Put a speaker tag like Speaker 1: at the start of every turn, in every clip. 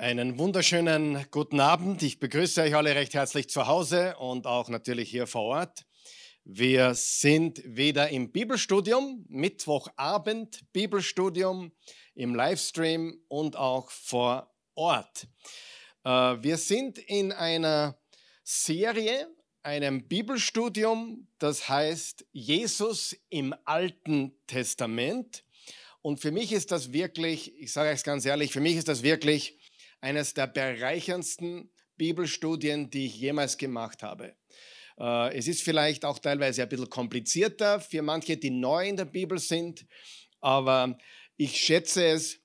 Speaker 1: Einen wunderschönen guten Abend. Ich begrüße euch alle recht herzlich zu Hause und auch natürlich hier vor Ort. Wir sind wieder im Bibelstudium, Mittwochabend Bibelstudium im Livestream und auch vor Ort. Äh, wir sind in einer Serie, einem Bibelstudium, das heißt Jesus im Alten Testament. Und für mich ist das wirklich, ich sage es ganz ehrlich, für mich ist das wirklich eines der bereicherndsten Bibelstudien, die ich jemals gemacht habe. Äh, es ist vielleicht auch teilweise ein bisschen komplizierter für manche, die neu in der Bibel sind, aber ich schätze es,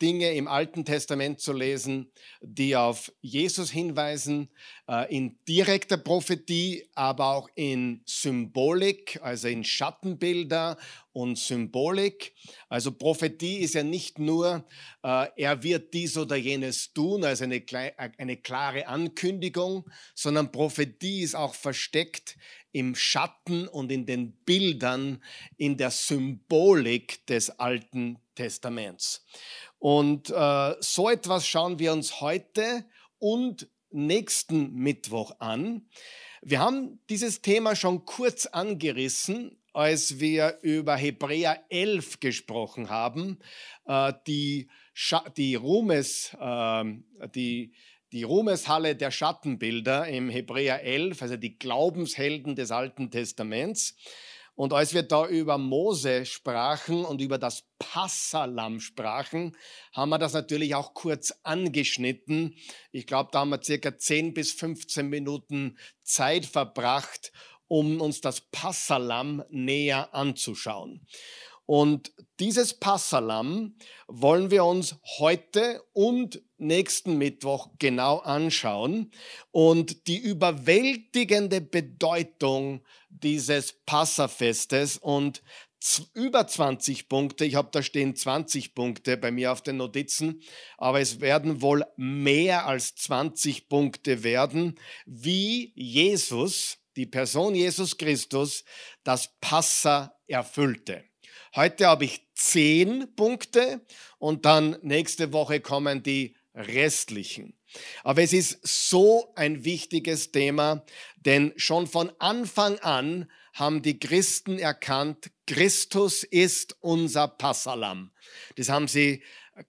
Speaker 1: Dinge im Alten Testament zu lesen, die auf Jesus hinweisen, äh, in direkter Prophetie, aber auch in Symbolik, also in Schattenbilder und Symbolik. Also Prophetie ist ja nicht nur, äh, er wird dies oder jenes tun, also eine klare Ankündigung, sondern Prophetie ist auch versteckt im Schatten und in den Bildern, in der Symbolik des Alten Testaments. Und äh, so etwas schauen wir uns heute und nächsten Mittwoch an. Wir haben dieses Thema schon kurz angerissen, als wir über Hebräer 11 gesprochen haben, äh, die, die, Ruhmes, äh, die, die Ruhmeshalle der Schattenbilder im Hebräer 11, also die Glaubenshelden des Alten Testaments. Und als wir da über Mose sprachen und über das Passalam sprachen, haben wir das natürlich auch kurz angeschnitten. Ich glaube, da haben wir circa 10 bis 15 Minuten Zeit verbracht, um uns das Passalam näher anzuschauen. Und dieses Passalam wollen wir uns heute und nächsten Mittwoch genau anschauen und die überwältigende Bedeutung dieses Passafestes und über 20 Punkte, ich habe da stehen 20 Punkte bei mir auf den Notizen, aber es werden wohl mehr als 20 Punkte werden, wie Jesus, die Person Jesus Christus, das Passa erfüllte. Heute habe ich zehn Punkte und dann nächste Woche kommen die restlichen. Aber es ist so ein wichtiges Thema, denn schon von Anfang an haben die Christen erkannt, Christus ist unser Passalam. Das haben sie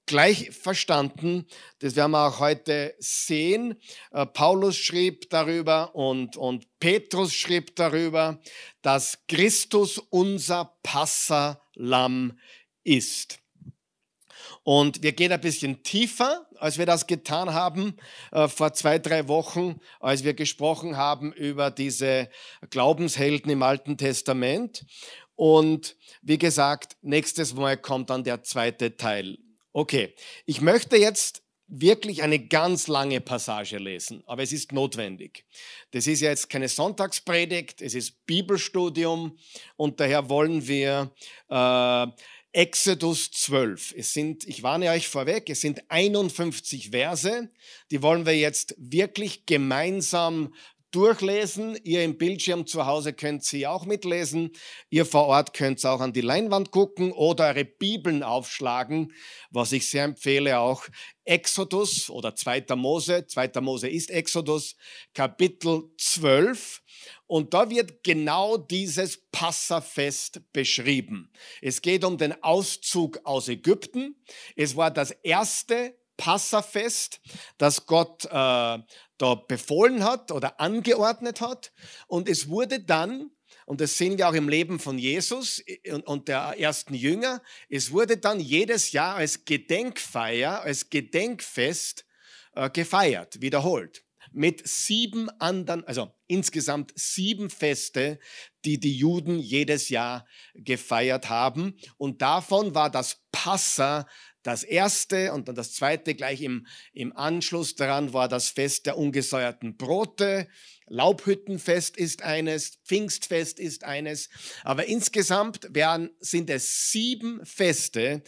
Speaker 1: gleich verstanden. Das werden wir auch heute sehen. Äh, Paulus schrieb darüber und, und Petrus schrieb darüber, dass Christus unser Passalam ist. Und wir gehen ein bisschen tiefer, als wir das getan haben äh, vor zwei, drei Wochen, als wir gesprochen haben über diese Glaubenshelden im Alten Testament. Und wie gesagt, nächstes Mal kommt dann der zweite Teil. Okay, ich möchte jetzt wirklich eine ganz lange Passage lesen, aber es ist notwendig. Das ist ja jetzt keine Sonntagspredigt, es ist Bibelstudium und daher wollen wir äh, Exodus 12. Es sind, ich warne euch vorweg, es sind 51 Verse, die wollen wir jetzt wirklich gemeinsam durchlesen. Ihr im Bildschirm zu Hause könnt sie auch mitlesen. Ihr vor Ort könnt auch an die Leinwand gucken oder eure Bibeln aufschlagen, was ich sehr empfehle auch. Exodus oder 2. Mose, 2. Mose ist Exodus, Kapitel 12. Und da wird genau dieses Passafest beschrieben. Es geht um den Auszug aus Ägypten. Es war das erste Passafest, das Gott äh, da befohlen hat oder angeordnet hat. Und es wurde dann, und das sehen wir auch im Leben von Jesus und, der ersten Jünger, es wurde dann jedes Jahr als Gedenkfeier, als Gedenkfest äh, gefeiert, wiederholt. Mit sieben anderen, also insgesamt sieben Feste, die die Juden jedes Jahr gefeiert haben. Und davon war das Passa das erste und dann das zweite gleich im, im Anschluss daran war das Fest der ungesäuerten Brote. Laubhüttenfest ist eines, Pfingstfest ist eines. Aber insgesamt werden, sind es sieben Feste,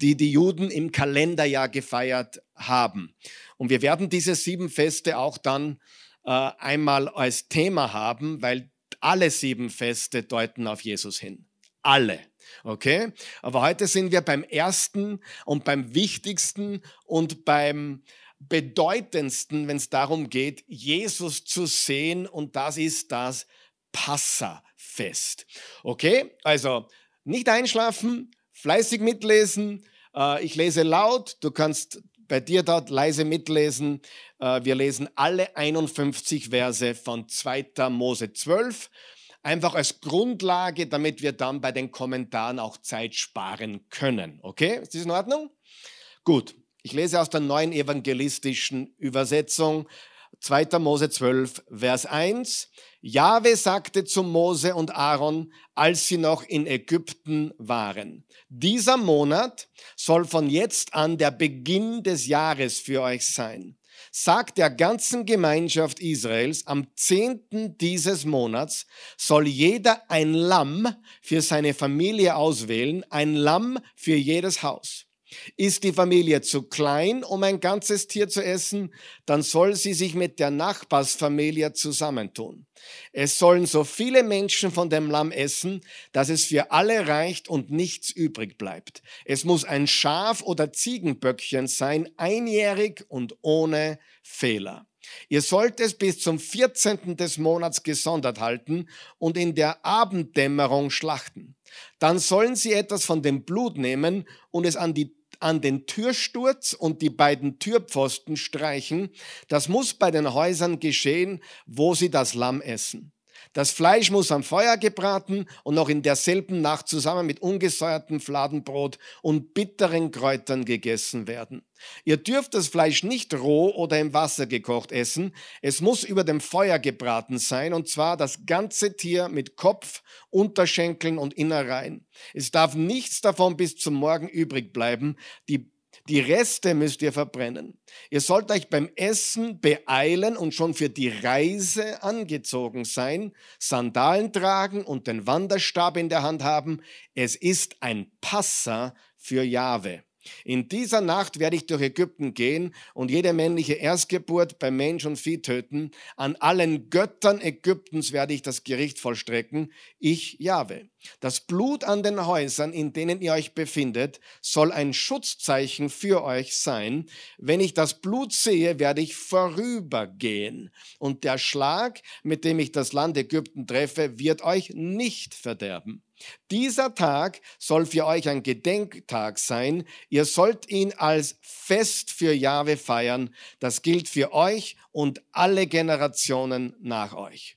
Speaker 1: die die Juden im Kalenderjahr gefeiert haben. Und wir werden diese sieben Feste auch dann äh, einmal als Thema haben, weil alle sieben Feste deuten auf Jesus hin. Alle. Okay? Aber heute sind wir beim ersten und beim wichtigsten und beim bedeutendsten, wenn es darum geht, Jesus zu sehen und das ist das Passafest. Okay, also nicht einschlafen, fleißig mitlesen. Äh, ich lese laut, du kannst bei dir dort leise mitlesen. Äh, wir lesen alle 51 Verse von 2. Mose 12 einfach als Grundlage, damit wir dann bei den Kommentaren auch Zeit sparen können. Okay, ist das in Ordnung? Gut, ich lese aus der neuen evangelistischen Übersetzung 2. Mose 12, Vers 1. Jahwe sagte zu Mose und Aaron, als sie noch in Ägypten waren, dieser Monat soll von jetzt an der Beginn des Jahres für euch sein sagt der ganzen Gemeinschaft Israels, am zehnten dieses Monats soll jeder ein Lamm für seine Familie auswählen, ein Lamm für jedes Haus. Ist die Familie zu klein, um ein ganzes Tier zu essen, dann soll sie sich mit der Nachbarsfamilie zusammentun. Es sollen so viele Menschen von dem Lamm essen, dass es für alle reicht und nichts übrig bleibt. Es muss ein Schaf oder Ziegenböckchen sein, einjährig und ohne Fehler. Ihr sollt es bis zum 14. des Monats gesondert halten und in der Abenddämmerung schlachten. Dann sollen sie etwas von dem Blut nehmen und es an die an den Türsturz und die beiden Türpfosten streichen. Das muss bei den Häusern geschehen, wo sie das Lamm essen. Das Fleisch muss am Feuer gebraten und noch in derselben Nacht zusammen mit ungesäuertem Fladenbrot und bitteren Kräutern gegessen werden. Ihr dürft das Fleisch nicht roh oder im Wasser gekocht essen. Es muss über dem Feuer gebraten sein, und zwar das ganze Tier mit Kopf, Unterschenkeln und Innereien. Es darf nichts davon bis zum Morgen übrig bleiben. Die die Reste müsst ihr verbrennen. Ihr sollt euch beim Essen beeilen und schon für die Reise angezogen sein, Sandalen tragen und den Wanderstab in der Hand haben. Es ist ein Passa für Jahwe. In dieser Nacht werde ich durch Ägypten gehen und jede männliche Erstgeburt bei Mensch und Vieh töten. An allen Göttern Ägyptens werde ich das Gericht vollstrecken. Ich, Jahwe. Das Blut an den Häusern, in denen ihr euch befindet, soll ein Schutzzeichen für euch sein. Wenn ich das Blut sehe, werde ich vorübergehen. Und der Schlag, mit dem ich das Land Ägypten treffe, wird euch nicht verderben. Dieser Tag soll für euch ein Gedenktag sein. Ihr sollt ihn als Fest für Jahwe feiern. Das gilt für euch und alle Generationen nach euch.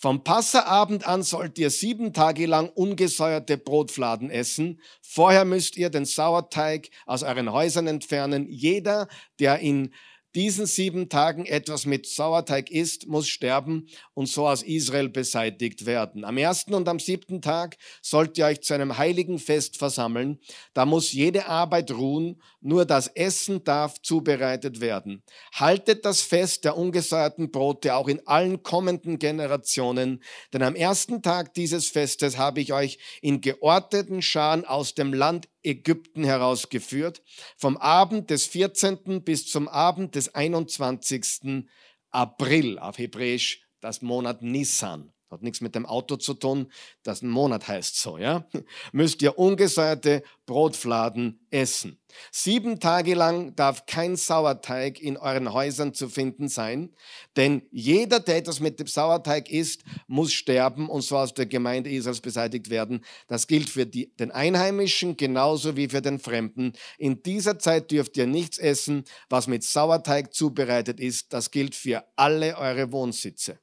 Speaker 1: Vom Passerabend an sollt ihr sieben Tage lang ungesäuerte Brotfladen essen. Vorher müsst ihr den Sauerteig aus euren Häusern entfernen. Jeder, der in diesen sieben Tagen etwas mit Sauerteig isst, muss sterben und so aus Israel beseitigt werden. Am ersten und am siebten Tag sollt ihr euch zu einem heiligen Fest versammeln. Da muss jede Arbeit ruhen, nur das Essen darf zubereitet werden. Haltet das Fest der ungesäuerten Brote auch in allen kommenden Generationen, denn am ersten Tag dieses Festes habe ich euch in geordneten Scharen aus dem Land Ägypten herausgeführt, vom Abend des 14. bis zum Abend des 21. April, auf Hebräisch das Monat Nissan. Hat nichts mit dem Auto zu tun, das ein Monat heißt so, ja? Müsst ihr ungesäuerte Brotfladen essen. Sieben Tage lang darf kein Sauerteig in euren Häusern zu finden sein, denn jeder, der etwas mit dem Sauerteig isst, muss sterben und so aus der Gemeinde Israels beseitigt werden. Das gilt für die, den Einheimischen genauso wie für den Fremden. In dieser Zeit dürft ihr nichts essen, was mit Sauerteig zubereitet ist. Das gilt für alle eure Wohnsitze.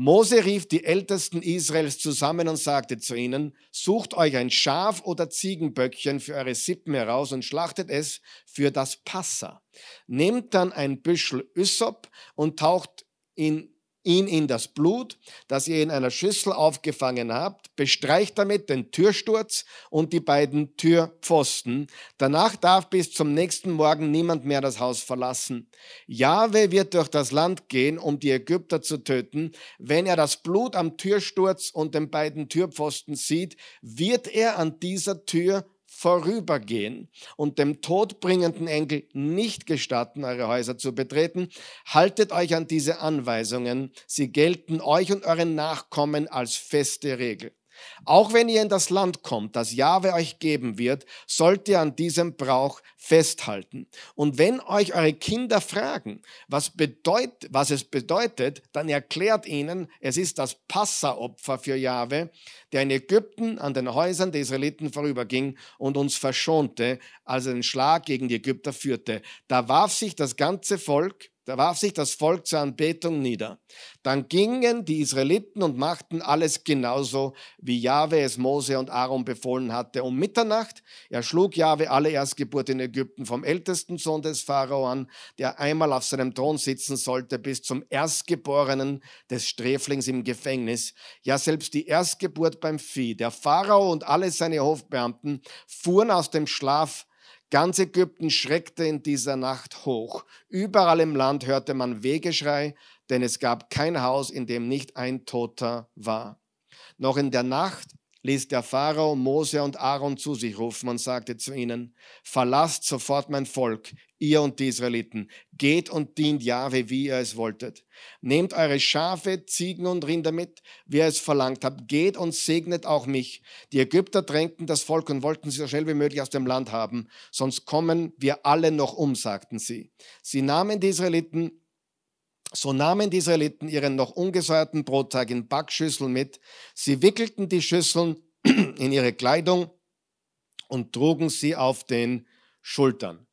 Speaker 1: Mose rief die Ältesten Israels zusammen und sagte zu ihnen, sucht euch ein Schaf oder Ziegenböckchen für eure Sippen heraus und schlachtet es für das Passa. Nehmt dann ein Büschel Ysop und taucht ihn ihn in das Blut, das ihr in einer Schüssel aufgefangen habt, bestreicht damit den Türsturz und die beiden Türpfosten. Danach darf bis zum nächsten Morgen niemand mehr das Haus verlassen. Jahwe wird durch das Land gehen, um die Ägypter zu töten. Wenn er das Blut am Türsturz und den beiden Türpfosten sieht, wird er an dieser Tür vorübergehen und dem todbringenden Enkel nicht gestatten, eure Häuser zu betreten. Haltet euch an diese Anweisungen. Sie gelten euch und euren Nachkommen als feste Regel. Auch wenn ihr in das Land kommt, das Jahwe euch geben wird, sollt ihr an diesem Brauch festhalten. Und wenn euch eure Kinder fragen, was, bedeut, was es bedeutet, dann erklärt ihnen, es ist das Passaopfer für Jahwe, der in Ägypten an den Häusern der Israeliten vorüberging und uns verschonte, als er den Schlag gegen die Ägypter führte. Da warf sich das ganze Volk da warf sich das Volk zur Anbetung nieder. Dann gingen die Israeliten und machten alles genauso, wie Jahwe es Mose und Aaron befohlen hatte. Um Mitternacht erschlug Jahwe alle Erstgeburt in Ägypten, vom ältesten Sohn des Pharao an, der einmal auf seinem Thron sitzen sollte, bis zum Erstgeborenen des Sträflings im Gefängnis. Ja, selbst die Erstgeburt beim Vieh. Der Pharao und alle seine Hofbeamten fuhren aus dem Schlaf Ganz Ägypten schreckte in dieser Nacht hoch. Überall im Land hörte man Wegeschrei, denn es gab kein Haus, in dem nicht ein Toter war. Noch in der Nacht ließ der Pharao Mose und Aaron zu sich rufen und sagte zu ihnen, verlasst sofort mein Volk, ihr und die Israeliten, geht und dient Jahwe, wie ihr es wolltet. Nehmt eure Schafe, Ziegen und Rinder mit, wie ihr es verlangt habt, geht und segnet auch mich. Die Ägypter drängten das Volk und wollten sie so schnell wie möglich aus dem Land haben, sonst kommen wir alle noch um, sagten sie. Sie nahmen die Israeliten so nahmen die Israeliten ihren noch ungesäuerten Brotteig in Backschüsseln mit. Sie wickelten die Schüsseln in ihre Kleidung und trugen sie auf den Schultern.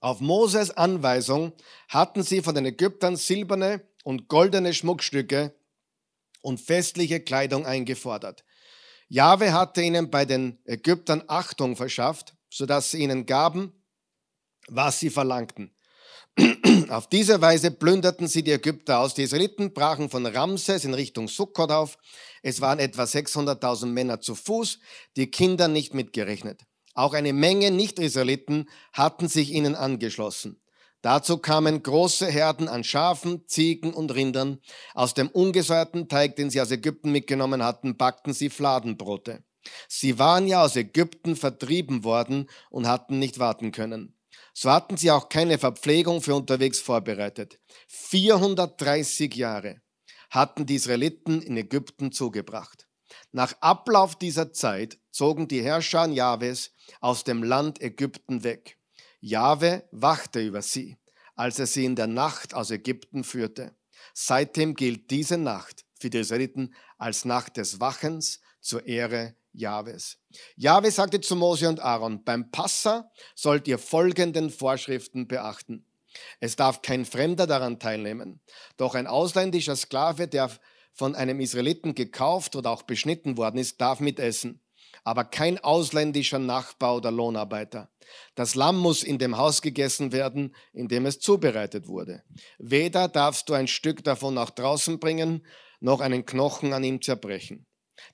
Speaker 1: Auf Moses Anweisung hatten sie von den Ägyptern silberne und goldene Schmuckstücke und festliche Kleidung eingefordert. Jahwe hatte ihnen bei den Ägyptern Achtung verschafft, sodass sie ihnen gaben, was sie verlangten. Auf diese Weise plünderten sie die Ägypter aus. Die Israeliten brachen von Ramses in Richtung Sukkot auf. Es waren etwa 600.000 Männer zu Fuß, die Kinder nicht mitgerechnet. Auch eine Menge Nicht-Israeliten hatten sich ihnen angeschlossen. Dazu kamen große Herden an Schafen, Ziegen und Rindern. Aus dem ungesäuerten Teig, den sie aus Ägypten mitgenommen hatten, backten sie Fladenbrote. Sie waren ja aus Ägypten vertrieben worden und hatten nicht warten können. So hatten sie auch keine Verpflegung für unterwegs vorbereitet. 430 Jahre hatten die Israeliten in Ägypten zugebracht. Nach Ablauf dieser Zeit zogen die Herrscher Jahwes aus dem Land Ägypten weg. Jahwe wachte über sie, als er sie in der Nacht aus Ägypten führte. Seitdem gilt diese Nacht für die Israeliten als Nacht des Wachens zur Ehre Jahwes. Jahwe sagte zu Mose und Aaron, beim Passa sollt ihr folgenden Vorschriften beachten. Es darf kein Fremder daran teilnehmen. Doch ein ausländischer Sklave, der von einem Israeliten gekauft oder auch beschnitten worden ist, darf mitessen. Aber kein ausländischer Nachbar oder Lohnarbeiter. Das Lamm muss in dem Haus gegessen werden, in dem es zubereitet wurde. Weder darfst du ein Stück davon nach draußen bringen, noch einen Knochen an ihm zerbrechen.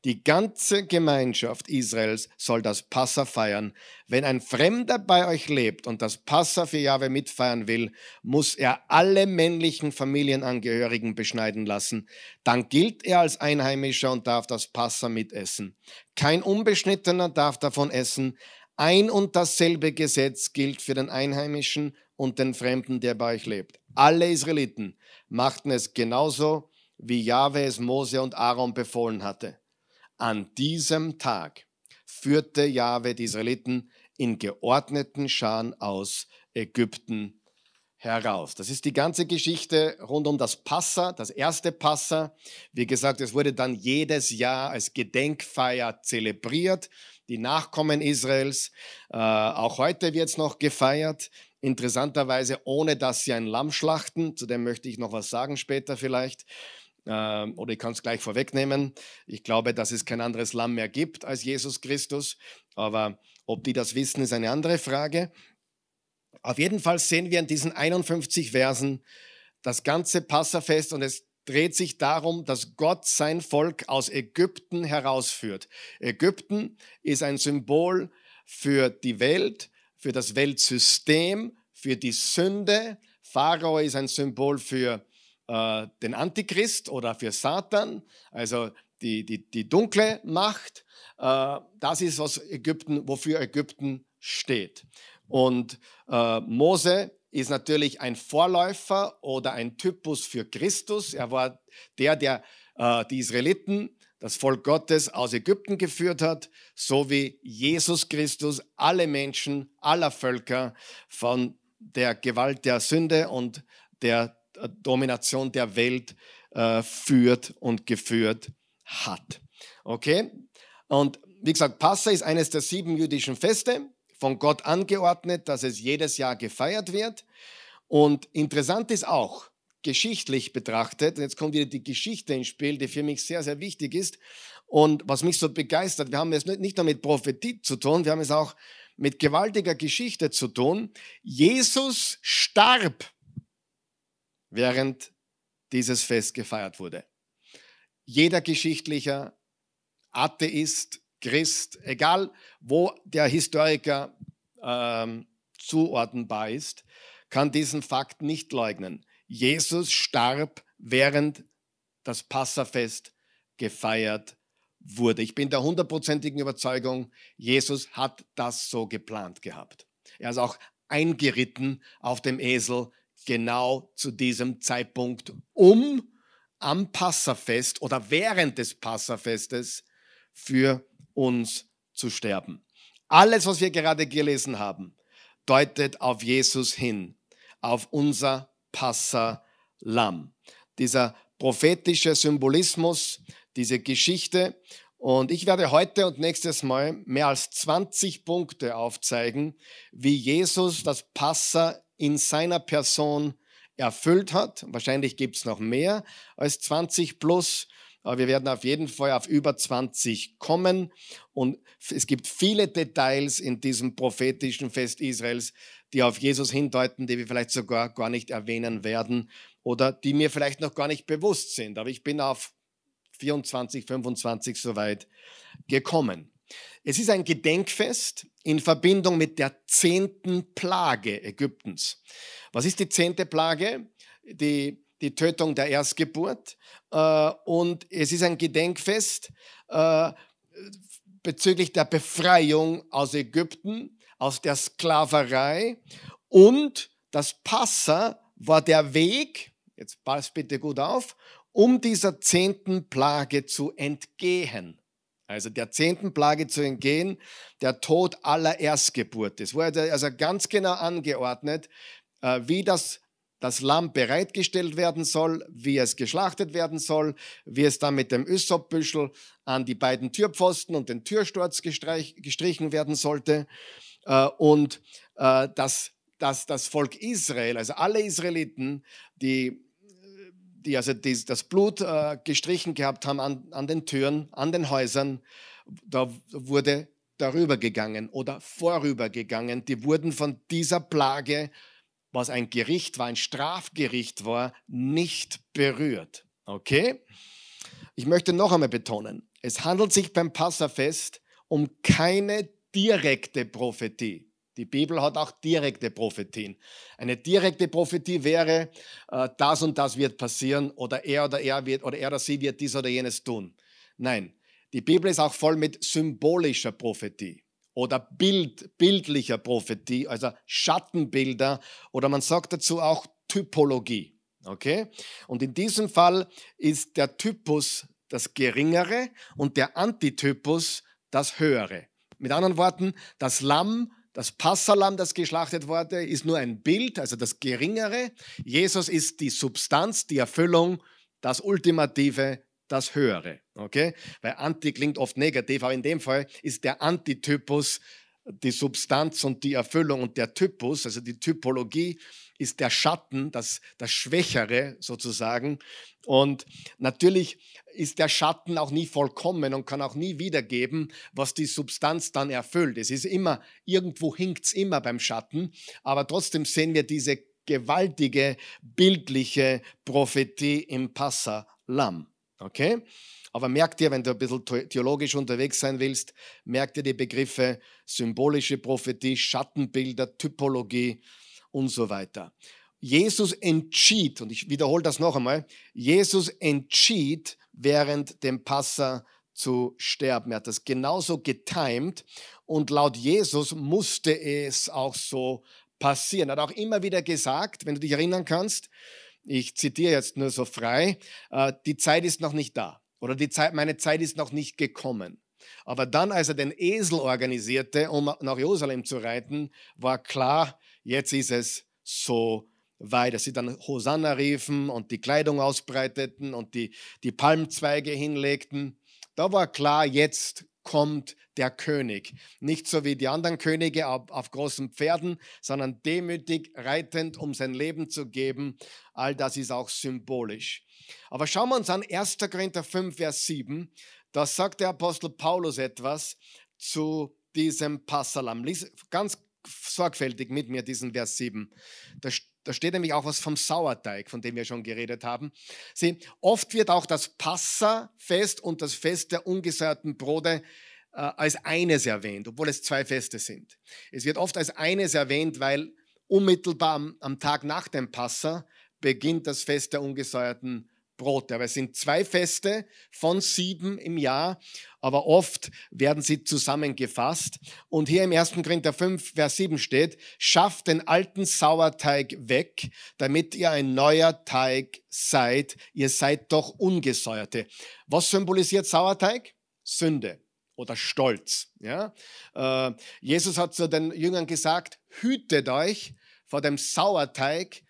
Speaker 1: Die ganze Gemeinschaft Israels soll das Passa feiern. Wenn ein Fremder bei euch lebt und das Passa für Jahwe mitfeiern will, muss er alle männlichen Familienangehörigen beschneiden lassen. Dann gilt er als Einheimischer und darf das Passa mitessen. Kein Unbeschnittener darf davon essen. Ein und dasselbe Gesetz gilt für den Einheimischen und den Fremden, der bei euch lebt. Alle Israeliten machten es genauso, wie Jahwe es Mose und Aaron befohlen hatte. An diesem Tag führte Jahwe die Israeliten in geordneten Scharen aus Ägypten heraus. Das ist die ganze Geschichte rund um das Passa, das erste Passa. Wie gesagt, es wurde dann jedes Jahr als Gedenkfeier zelebriert. Die Nachkommen Israels, äh, auch heute wird es noch gefeiert. Interessanterweise, ohne dass sie ein Lamm schlachten. Zu dem möchte ich noch was sagen später vielleicht. Ähm, oder ich kann es gleich vorwegnehmen. Ich glaube, dass es kein anderes Lamm mehr gibt als Jesus Christus. Aber ob die das wissen, ist eine andere Frage. Auf jeden Fall sehen wir in diesen 51 Versen das ganze Passafest und es dreht sich darum, dass Gott sein Volk aus Ägypten herausführt. Ägypten ist ein Symbol für die Welt, für das Weltsystem, für die Sünde. Pharao ist ein Symbol für äh, den Antichrist oder für Satan, also die, die, die dunkle Macht. Äh, das ist, was Ägypten, wofür Ägypten steht. Und äh, Mose ist natürlich ein Vorläufer oder ein Typus für Christus. Er war der, der äh, die Israeliten, das Volk Gottes aus Ägypten geführt hat, so wie Jesus Christus alle Menschen aller Völker von der Gewalt der Sünde und der Domination der Welt äh, führt und geführt hat. Okay? Und wie gesagt, Passa ist eines der sieben jüdischen Feste, von Gott angeordnet, dass es jedes Jahr gefeiert wird. Und interessant ist auch, geschichtlich betrachtet, jetzt kommt wieder die Geschichte ins Spiel, die für mich sehr, sehr wichtig ist und was mich so begeistert, wir haben es nicht nur mit Prophetie zu tun, wir haben es auch mit gewaltiger Geschichte zu tun. Jesus starb, während dieses Fest gefeiert wurde. Jeder geschichtlicher Atheist, Christ, egal wo der Historiker ähm, zuordnenbar ist, kann diesen Fakt nicht leugnen. Jesus starb, während das Passafest gefeiert wurde. Ich bin der hundertprozentigen Überzeugung, Jesus hat das so geplant gehabt. Er ist auch eingeritten auf dem Esel genau zu diesem Zeitpunkt, um am Passafest oder während des Passafestes für uns zu sterben. Alles, was wir gerade gelesen haben, deutet auf Jesus hin, auf unser Passalam. Dieser prophetische Symbolismus, diese Geschichte. Und ich werde heute und nächstes Mal mehr als 20 Punkte aufzeigen, wie Jesus das Passa in seiner Person erfüllt hat. Wahrscheinlich gibt es noch mehr als 20 plus. Aber wir werden auf jeden Fall auf über 20 kommen. Und es gibt viele Details in diesem prophetischen Fest Israels, die auf Jesus hindeuten, die wir vielleicht sogar gar nicht erwähnen werden oder die mir vielleicht noch gar nicht bewusst sind. Aber ich bin auf 24, 25 soweit gekommen. Es ist ein Gedenkfest in Verbindung mit der zehnten Plage Ägyptens. Was ist die zehnte Plage? Die die Tötung der Erstgeburt. Äh, und es ist ein Gedenkfest äh, bezüglich der Befreiung aus Ägypten, aus der Sklaverei. Und das Passa war der Weg, jetzt passt bitte gut auf, um dieser zehnten Plage zu entgehen. Also der zehnten Plage zu entgehen, der Tod aller Erstgeburt. Es wurde also ganz genau angeordnet, äh, wie das das Lamm bereitgestellt werden soll, wie es geschlachtet werden soll, wie es dann mit dem Ysopbüschel an die beiden Türpfosten und den Türsturz gestrichen werden sollte äh, und äh, dass, dass das Volk Israel, also alle Israeliten, die, die also das Blut äh, gestrichen gehabt haben an, an den Türen, an den Häusern, da wurde darüber gegangen oder vorübergegangen. Die wurden von dieser Plage was ein Gericht war, ein Strafgericht war, nicht berührt. Okay? Ich möchte noch einmal betonen, es handelt sich beim Passafest um keine direkte Prophetie. Die Bibel hat auch direkte Prophetien. Eine direkte Prophetie wäre, äh, das und das wird passieren oder er oder er wird oder er oder sie wird dies oder jenes tun. Nein, die Bibel ist auch voll mit symbolischer Prophetie oder Bild, bildlicher Prophetie, also Schattenbilder oder man sagt dazu auch Typologie. Okay? Und in diesem Fall ist der Typus das Geringere und der Antitypus das Höhere. Mit anderen Worten, das Lamm, das Passalam, das geschlachtet wurde, ist nur ein Bild, also das Geringere. Jesus ist die Substanz, die Erfüllung, das Ultimative, das Höhere. Okay? Weil Anti klingt oft negativ, aber in dem Fall ist der Antitypus die Substanz und die Erfüllung und der Typus, also die Typologie, ist der Schatten, das, das Schwächere sozusagen. Und natürlich ist der Schatten auch nie vollkommen und kann auch nie wiedergeben, was die Substanz dann erfüllt. Es ist immer, irgendwo hinkt es immer beim Schatten, aber trotzdem sehen wir diese gewaltige bildliche Prophetie im Passa-Lamm. Okay? Aber merk dir, wenn du ein bisschen theologisch unterwegs sein willst, merk dir die Begriffe symbolische Prophetie, Schattenbilder, Typologie und so weiter. Jesus entschied, und ich wiederhole das noch einmal, Jesus entschied während dem Passa zu sterben. Er hat das genauso getimt und laut Jesus musste es auch so passieren. Er hat auch immer wieder gesagt, wenn du dich erinnern kannst, ich zitiere jetzt nur so frei, äh, die Zeit ist noch nicht da. Oder die Zeit, meine Zeit ist noch nicht gekommen. Aber dann, als er den Esel organisierte, um nach Jerusalem zu reiten, war klar, jetzt ist es so weit, dass sie dann Hosanna riefen und die Kleidung ausbreiteten und die, die Palmzweige hinlegten. Da war klar, jetzt kommt der König. Nicht so wie die anderen Könige auf, auf, großen Pferden, sondern demütig reitend, um sein Leben zu geben. All das ist auch symbolisch. Aber schauen wir uns an 1. Korinther 5, Vers 7. Da sagt der Apostel Paulus etwas zu diesem Passalam. Lies ganz sorgfältig mit mir diesen Vers 7. Da, da steht nämlich auch was vom Sauerteig, von dem wir schon geredet haben. Sieh, oft wird auch das Passafest und das Fest der ungesäuerten Brote äh, als eines erwähnt, obwohl es zwei Feste sind. Es wird oft als eines erwähnt, weil unmittelbar am, am Tag nach dem Passa beginnt das Fest der ungesäuerten Brote. Aber es sind zwei Feste von sieben im Jahr, aber oft werden sie zusammengefasst. Und hier im 1. Korinther 5, Vers 7 steht, schafft den alten Sauerteig weg, damit ihr ein neuer Teig seid. Ihr seid doch ungesäuerte. Was symbolisiert Sauerteig? Sünde oder Stolz. Ja? Äh, Jesus hat zu den Jüngern gesagt, hütet euch vor dem Sauerteig,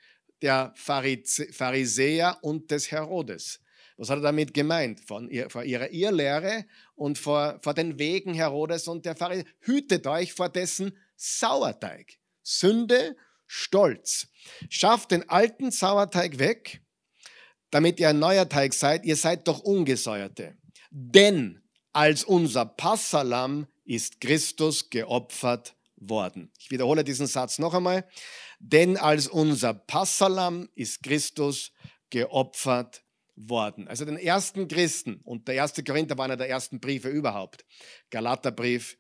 Speaker 1: der Pharisäer und des Herodes. Was hat er damit gemeint? Von ihr, vor ihrer Irrlehre und vor, vor den Wegen Herodes und der Pharisäer. Hütet euch vor dessen Sauerteig. Sünde, Stolz. Schafft den alten Sauerteig weg, damit ihr ein neuer Teig seid. Ihr seid doch Ungesäuerte. Denn als unser Passalam ist Christus geopfert worden. Ich wiederhole diesen Satz noch einmal. Denn als unser Passalam ist Christus geopfert worden. Also den ersten Christen und der erste Korinther war einer der ersten Briefe überhaupt. Galaterbrief,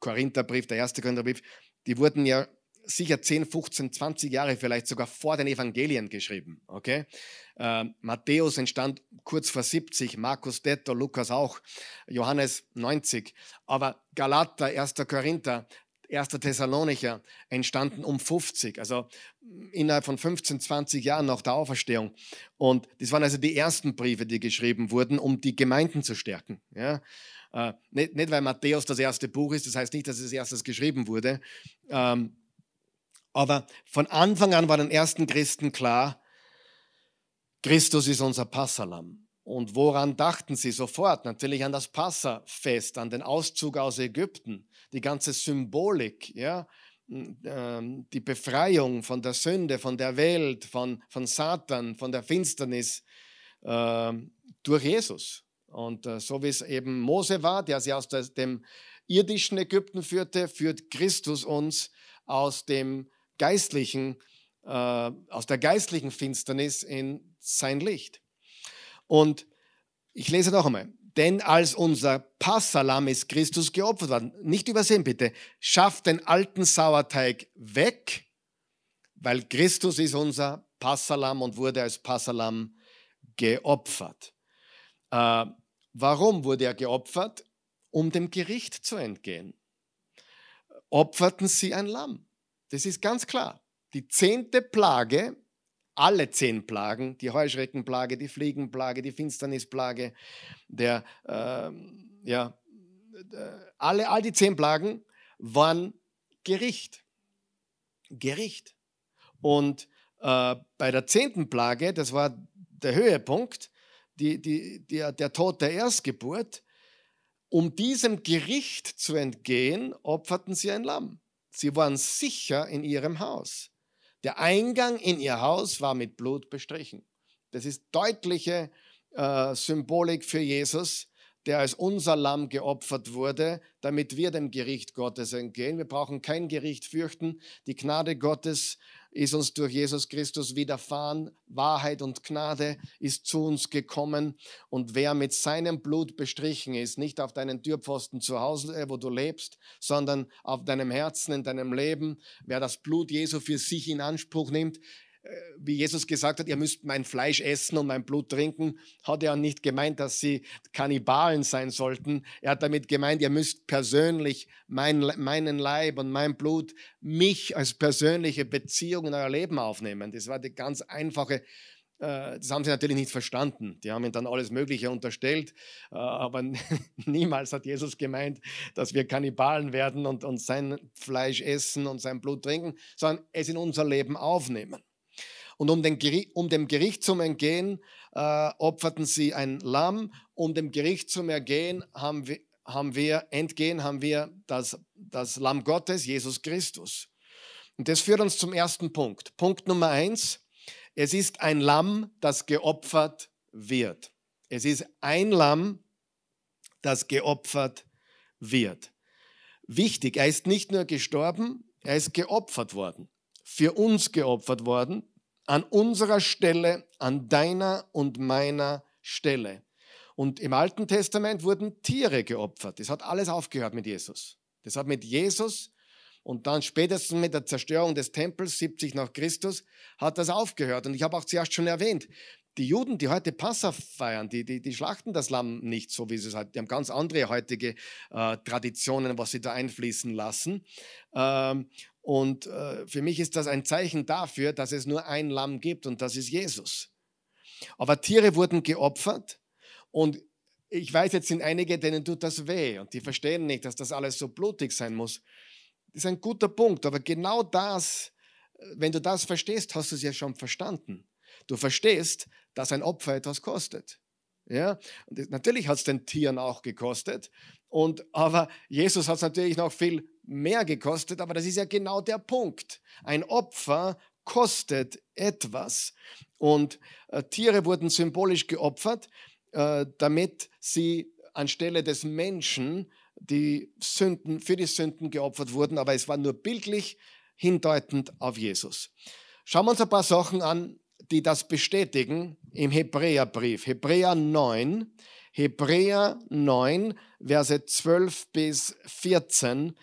Speaker 1: Korintherbrief, der erste Korintherbrief, die wurden ja sicher 10, 15, 20 Jahre vielleicht sogar vor den Evangelien geschrieben. Okay? Äh, Matthäus entstand kurz vor 70, Markus Detto, Lukas auch, Johannes 90. Aber Galater, 1. Korinther, 1. Thessalonicher entstanden um 50, also innerhalb von 15, 20 Jahren nach der Auferstehung. Und das waren also die ersten Briefe, die geschrieben wurden, um die Gemeinden zu stärken. Ja? Äh, nicht, nicht, weil Matthäus das erste Buch ist, das heißt nicht, dass es erstes geschrieben wurde. Ähm, aber von Anfang an war den ersten Christen klar, Christus ist unser Passalam. Und woran dachten sie sofort? Natürlich an das Passafest, an den Auszug aus Ägypten, die ganze Symbolik, ja, ähm, die Befreiung von der Sünde, von der Welt, von, von Satan, von der Finsternis äh, durch Jesus. Und äh, so wie es eben Mose war, der sie aus dem irdischen Ägypten führte, führt Christus uns aus dem geistlichen, äh, aus der geistlichen Finsternis in sein Licht. Und ich lese noch einmal. Denn als unser Passalam ist Christus geopfert worden. Nicht übersehen bitte. Schafft den alten Sauerteig weg, weil Christus ist unser Passalam und wurde als Passalam geopfert. Äh, warum wurde er geopfert? Um dem Gericht zu entgehen. Opferten sie ein Lamm. Das ist ganz klar. Die zehnte Plage alle zehn Plagen, die Heuschreckenplage, die Fliegenplage, die Finsternisplage, der, äh, ja, alle, all die zehn Plagen waren Gericht. Gericht. Und äh, bei der zehnten Plage, das war der Höhepunkt, die, die, der, der Tod der Erstgeburt, um diesem Gericht zu entgehen, opferten sie ein Lamm. Sie waren sicher in ihrem Haus. Der Eingang in ihr Haus war mit Blut bestrichen. Das ist deutliche äh, Symbolik für Jesus, der als unser Lamm geopfert wurde, damit wir dem Gericht Gottes entgehen. Wir brauchen kein Gericht fürchten. Die Gnade Gottes ist uns durch Jesus Christus widerfahren. Wahrheit und Gnade ist zu uns gekommen. Und wer mit seinem Blut bestrichen ist, nicht auf deinen Türpfosten zu Hause, äh, wo du lebst, sondern auf deinem Herzen, in deinem Leben, wer das Blut Jesu für sich in Anspruch nimmt, wie Jesus gesagt hat, ihr müsst mein Fleisch essen und mein Blut trinken, hat er nicht gemeint, dass sie Kannibalen sein sollten. Er hat damit gemeint, ihr müsst persönlich mein, meinen Leib und mein Blut, mich als persönliche Beziehung in euer Leben aufnehmen. Das war die ganz einfache äh, das haben sie natürlich nicht verstanden. Die haben ihm dann alles Mögliche unterstellt, äh, aber niemals hat Jesus gemeint, dass wir Kannibalen werden und, und sein Fleisch essen und sein Blut trinken, sondern es in unser Leben aufnehmen. Und um, den, um dem Gericht zum Entgehen äh, opferten sie ein Lamm. Um dem Gericht zum Ergehen haben wir, haben wir entgehen, haben wir das, das Lamm Gottes, Jesus Christus. Und das führt uns zum ersten Punkt. Punkt Nummer eins. Es ist ein Lamm, das geopfert wird. Es ist ein Lamm, das geopfert wird. Wichtig, er ist nicht nur gestorben, er ist geopfert worden. Für uns geopfert worden, an unserer Stelle, an deiner und meiner Stelle. Und im Alten Testament wurden Tiere geopfert. Das hat alles aufgehört mit Jesus. Das hat mit Jesus und dann spätestens mit der Zerstörung des Tempels 70 nach Christus hat das aufgehört. Und ich habe auch zuerst schon erwähnt, die Juden, die heute Passa feiern, die, die, die schlachten das Lamm nicht so, wie sie es halt. Die haben ganz andere heutige äh, Traditionen, was sie da einfließen lassen. Ähm, und äh, für mich ist das ein Zeichen dafür, dass es nur ein Lamm gibt und das ist Jesus. Aber Tiere wurden geopfert und ich weiß, jetzt sind einige, denen tut das weh und die verstehen nicht, dass das alles so blutig sein muss. Das ist ein guter Punkt, aber genau das, wenn du das verstehst, hast du es ja schon verstanden. Du verstehst, dass ein Opfer etwas kostet. Ja? Und natürlich hat es den Tieren auch gekostet, und, aber Jesus hat es natürlich noch viel mehr gekostet, aber das ist ja genau der Punkt. Ein Opfer kostet etwas. Und äh, Tiere wurden symbolisch geopfert, äh, damit sie anstelle des Menschen die Sünden, für die Sünden geopfert wurden, aber es war nur bildlich hindeutend auf Jesus. Schauen wir uns ein paar Sachen an, die das bestätigen im Hebräerbrief. Hebräer 9, Hebräer 9, Verse 12 bis 14.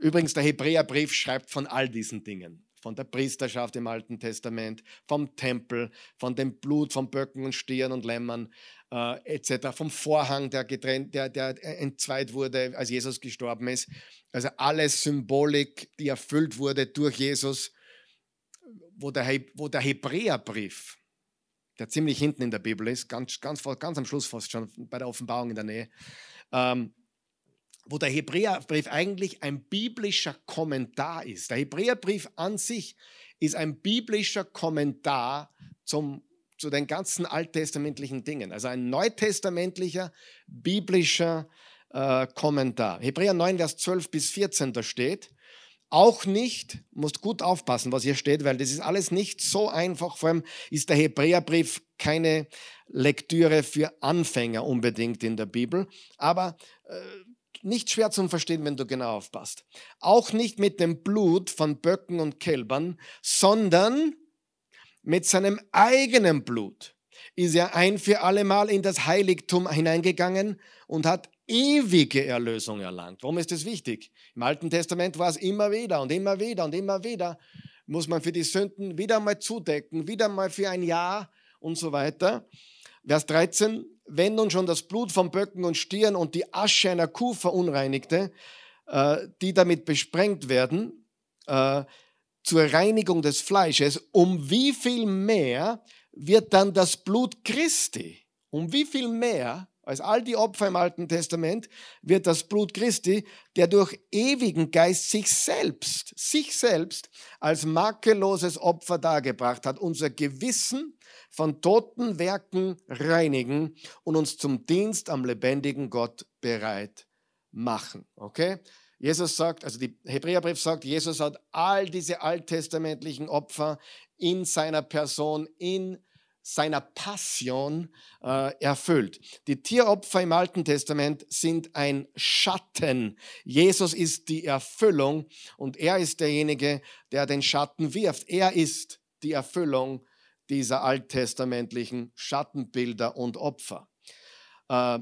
Speaker 1: Übrigens, der Hebräerbrief schreibt von all diesen Dingen von der Priesterschaft im Alten Testament, vom Tempel, von dem Blut von Böcken und Stieren und Lämmern äh, etc., vom Vorhang, der, getrennt, der, der entzweit wurde, als Jesus gestorben ist. Also alles Symbolik, die erfüllt wurde durch Jesus, wo der, wo der Hebräerbrief, der ziemlich hinten in der Bibel ist, ganz, ganz, ganz am Schluss fast schon bei der Offenbarung in der Nähe, ähm, wo der Hebräerbrief eigentlich ein biblischer Kommentar ist. Der Hebräerbrief an sich ist ein biblischer Kommentar zum, zu den ganzen alttestamentlichen Dingen. Also ein neutestamentlicher biblischer äh, Kommentar. Hebräer 9, Vers 12 bis 14, da steht, auch nicht, musst gut aufpassen, was hier steht, weil das ist alles nicht so einfach. Vor allem ist der Hebräerbrief keine Lektüre für Anfänger unbedingt in der Bibel. Aber äh, nicht schwer zum Verstehen, wenn du genau aufpasst. Auch nicht mit dem Blut von Böcken und Kälbern, sondern mit seinem eigenen Blut ist er ein für allemal in das Heiligtum hineingegangen und hat ewige Erlösung erlangt. Warum ist das wichtig? Im Alten Testament war es immer wieder und immer wieder und immer wieder, muss man für die Sünden wieder mal zudecken, wieder mal für ein Jahr und so weiter. Vers 13, wenn nun schon das Blut von Böcken und Stieren und die Asche einer Kuh verunreinigte, äh, die damit besprengt werden, äh, zur Reinigung des Fleisches, um wie viel mehr wird dann das Blut Christi, um wie viel mehr als all die Opfer im Alten Testament wird das Blut Christi, der durch ewigen Geist sich selbst, sich selbst als makelloses Opfer dargebracht hat, unser Gewissen von toten Werken reinigen und uns zum Dienst am lebendigen Gott bereit machen. Okay? Jesus sagt, also die Hebräerbrief sagt, Jesus hat all diese alttestamentlichen Opfer in seiner Person, in seiner Passion äh, erfüllt. Die Tieropfer im Alten Testament sind ein Schatten. Jesus ist die Erfüllung und er ist derjenige, der den Schatten wirft. Er ist die Erfüllung dieser alttestamentlichen Schattenbilder und Opfer. Äh,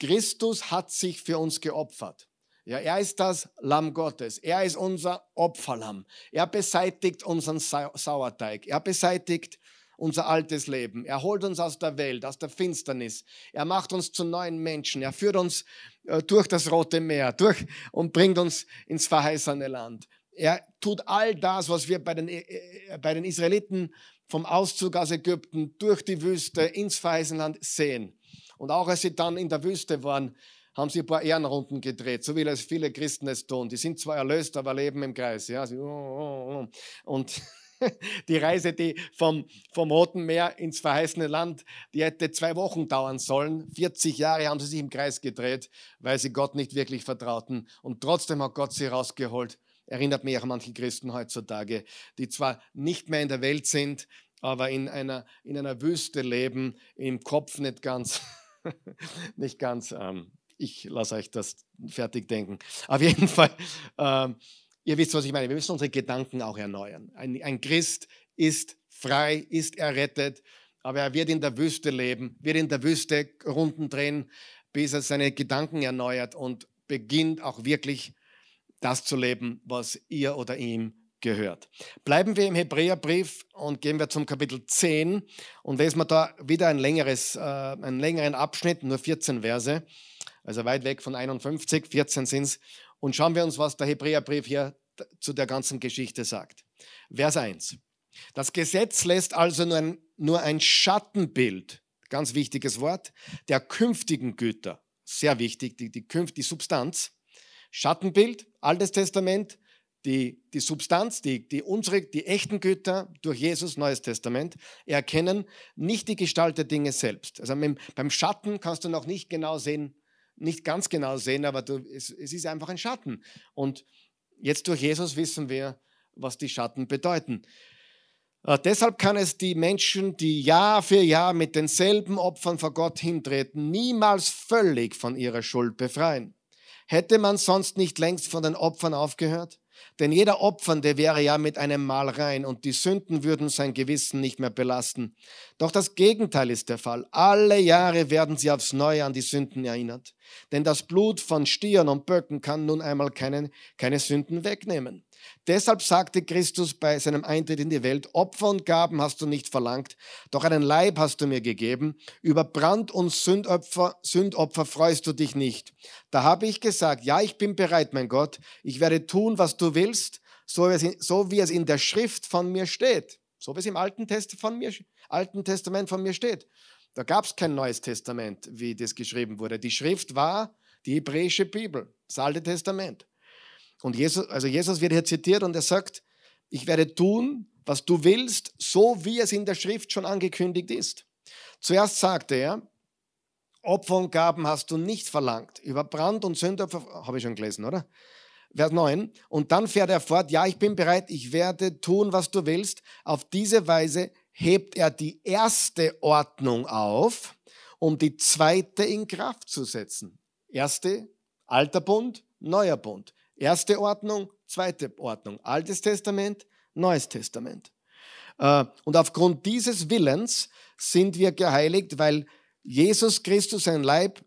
Speaker 1: Christus hat sich für uns geopfert. Ja, er ist das Lamm Gottes. Er ist unser Opferlamm. Er beseitigt unseren Sauerteig. Er beseitigt unser altes Leben. Er holt uns aus der Welt, aus der Finsternis. Er macht uns zu neuen Menschen. Er führt uns äh, durch das Rote Meer durch und bringt uns ins verheißene Land. Er tut all das, was wir bei den, äh, äh, bei den Israeliten vom Auszug aus Ägypten durch die Wüste ins Verheißenland sehen. Und auch als sie dann in der Wüste waren, haben sie ein paar Ehrenrunden gedreht, so wie es viele Christen es tun. Die sind zwar erlöst, aber leben im Kreis. Ja? Oh, oh, oh. Und die Reise, die vom, vom Roten Meer ins verheißene Land, die hätte zwei Wochen dauern sollen. 40 Jahre haben sie sich im Kreis gedreht, weil sie Gott nicht wirklich vertrauten. Und trotzdem hat Gott sie rausgeholt. Erinnert mich an manche Christen heutzutage, die zwar nicht mehr in der Welt sind, aber in einer, in einer Wüste leben, im Kopf nicht ganz, nicht ganz ähm, ich lasse euch das fertig denken. Auf jeden Fall, äh, ihr wisst, was ich meine. Wir müssen unsere Gedanken auch erneuern. Ein, ein Christ ist frei, ist errettet, aber er wird in der Wüste leben, wird in der Wüste Runden drehen, bis er seine Gedanken erneuert und beginnt auch wirklich das zu leben, was ihr oder ihm gehört. Bleiben wir im Hebräerbrief und gehen wir zum Kapitel 10 und lesen wir da wieder ein längeres, äh, einen längeren Abschnitt, nur 14 Verse also weit weg von 51, 14 sind es. Und schauen wir uns, was der Hebräerbrief hier zu der ganzen Geschichte sagt. Vers 1. Das Gesetz lässt also nur ein, nur ein Schattenbild, ganz wichtiges Wort, der künftigen Güter. Sehr wichtig, die, die, die Substanz. Schattenbild, Altes Testament, die, die Substanz, die, die, unsere, die echten Güter durch Jesus, Neues Testament, erkennen nicht die Gestalt der Dinge selbst. Also beim Schatten kannst du noch nicht genau sehen, nicht ganz genau sehen, aber du, es, es ist einfach ein Schatten. Und jetzt durch Jesus wissen wir, was die Schatten bedeuten. Äh, deshalb kann es die Menschen, die Jahr für Jahr mit denselben Opfern vor Gott hintreten, niemals völlig von ihrer Schuld befreien. Hätte man sonst nicht längst von den Opfern aufgehört? Denn jeder Opfernde wäre ja mit einem Mal rein und die Sünden würden sein Gewissen nicht mehr belasten. Doch das Gegenteil ist der Fall. Alle Jahre werden sie aufs Neue an die Sünden erinnert. Denn das Blut von Stieren und Böcken kann nun einmal keine, keine Sünden wegnehmen. Deshalb sagte Christus bei seinem Eintritt in die Welt, Opfer und Gaben hast du nicht verlangt, doch einen Leib hast du mir gegeben. Über Brand und Sündopfer, Sündopfer freust du dich nicht. Da habe ich gesagt, ja, ich bin bereit, mein Gott, ich werde tun, was du willst, so wie es in der Schrift von mir steht. So wie es im Alten, Test von mir, Alten Testament von mir steht. Da gab es kein Neues Testament, wie das geschrieben wurde. Die Schrift war die hebräische Bibel, das Alte Testament. Und Jesus, also Jesus wird hier zitiert und er sagt, ich werde tun, was du willst, so wie es in der Schrift schon angekündigt ist. Zuerst sagte er, Opfer und Gaben hast du nicht verlangt. Über Brand und Sündopfer, habe ich schon gelesen, oder? Vers 9. Und dann fährt er fort, ja, ich bin bereit, ich werde tun, was du willst. Auf diese Weise hebt er die erste Ordnung auf, um die zweite in Kraft zu setzen. Erste, alter Bund, neuer Bund. Erste Ordnung, zweite Ordnung. Altes Testament, Neues Testament. Äh, und aufgrund dieses Willens sind wir geheiligt, weil Jesus Christus sein Leib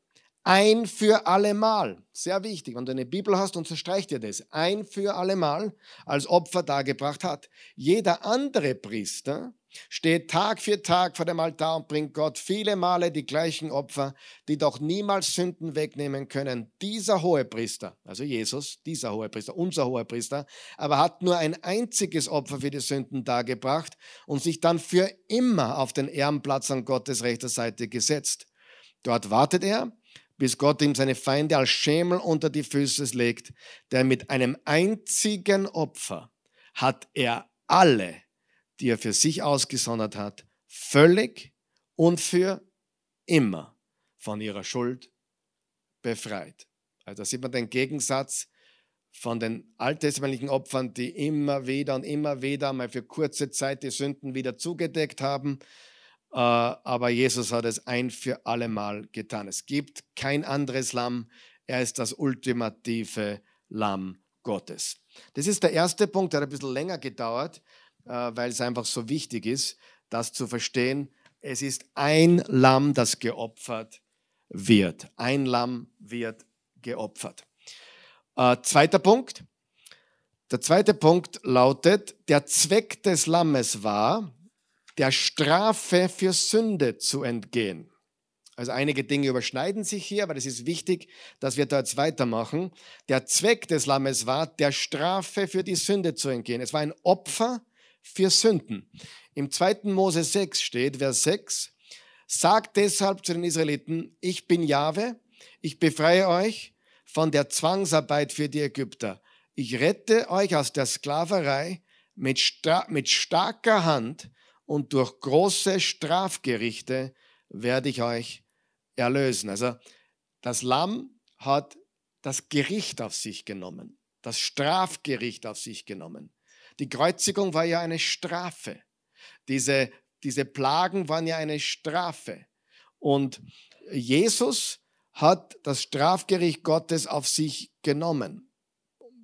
Speaker 1: ein für allemal, sehr wichtig, wenn du eine Bibel hast, unterstreicht dir das, ein für allemal als Opfer dargebracht hat. Jeder andere Priester steht Tag für Tag vor dem Altar und bringt Gott viele Male die gleichen Opfer, die doch niemals Sünden wegnehmen können. Dieser Hohepriester, also Jesus, dieser Hohepriester, unser Hohepriester, aber hat nur ein einziges Opfer für die Sünden dargebracht und sich dann für immer auf den Ehrenplatz an Gottes rechter Seite gesetzt. Dort wartet er, bis Gott ihm seine Feinde als Schemel unter die Füße legt, denn mit einem einzigen Opfer hat er alle die er für sich ausgesondert hat, völlig und für immer von ihrer Schuld befreit. Also da sieht man den Gegensatz von den alttestamentlichen Opfern, die immer wieder und immer wieder mal für kurze Zeit die Sünden wieder zugedeckt haben. Äh, aber Jesus hat es ein für alle Mal getan. Es gibt kein anderes Lamm. Er ist das ultimative Lamm Gottes. Das ist der erste Punkt, der hat ein bisschen länger gedauert, weil es einfach so wichtig ist, das zu verstehen. Es ist ein Lamm, das geopfert wird. Ein Lamm wird geopfert. Äh, zweiter Punkt. Der zweite Punkt lautet, der Zweck des Lammes war, der Strafe für Sünde zu entgehen. Also einige Dinge überschneiden sich hier, aber es ist wichtig, dass wir da jetzt weitermachen. Der Zweck des Lammes war, der Strafe für die Sünde zu entgehen. Es war ein Opfer für Sünden. Im 2. Mose 6 steht, Vers 6, sagt deshalb zu den Israeliten, ich bin Jahwe, ich befreie euch von der Zwangsarbeit für die Ägypter. Ich rette euch aus der Sklaverei mit, sta mit starker Hand und durch große Strafgerichte werde ich euch erlösen. Also das Lamm hat das Gericht auf sich genommen, das Strafgericht auf sich genommen. Die Kreuzigung war ja eine Strafe. Diese, diese Plagen waren ja eine Strafe. Und Jesus hat das Strafgericht Gottes auf sich genommen.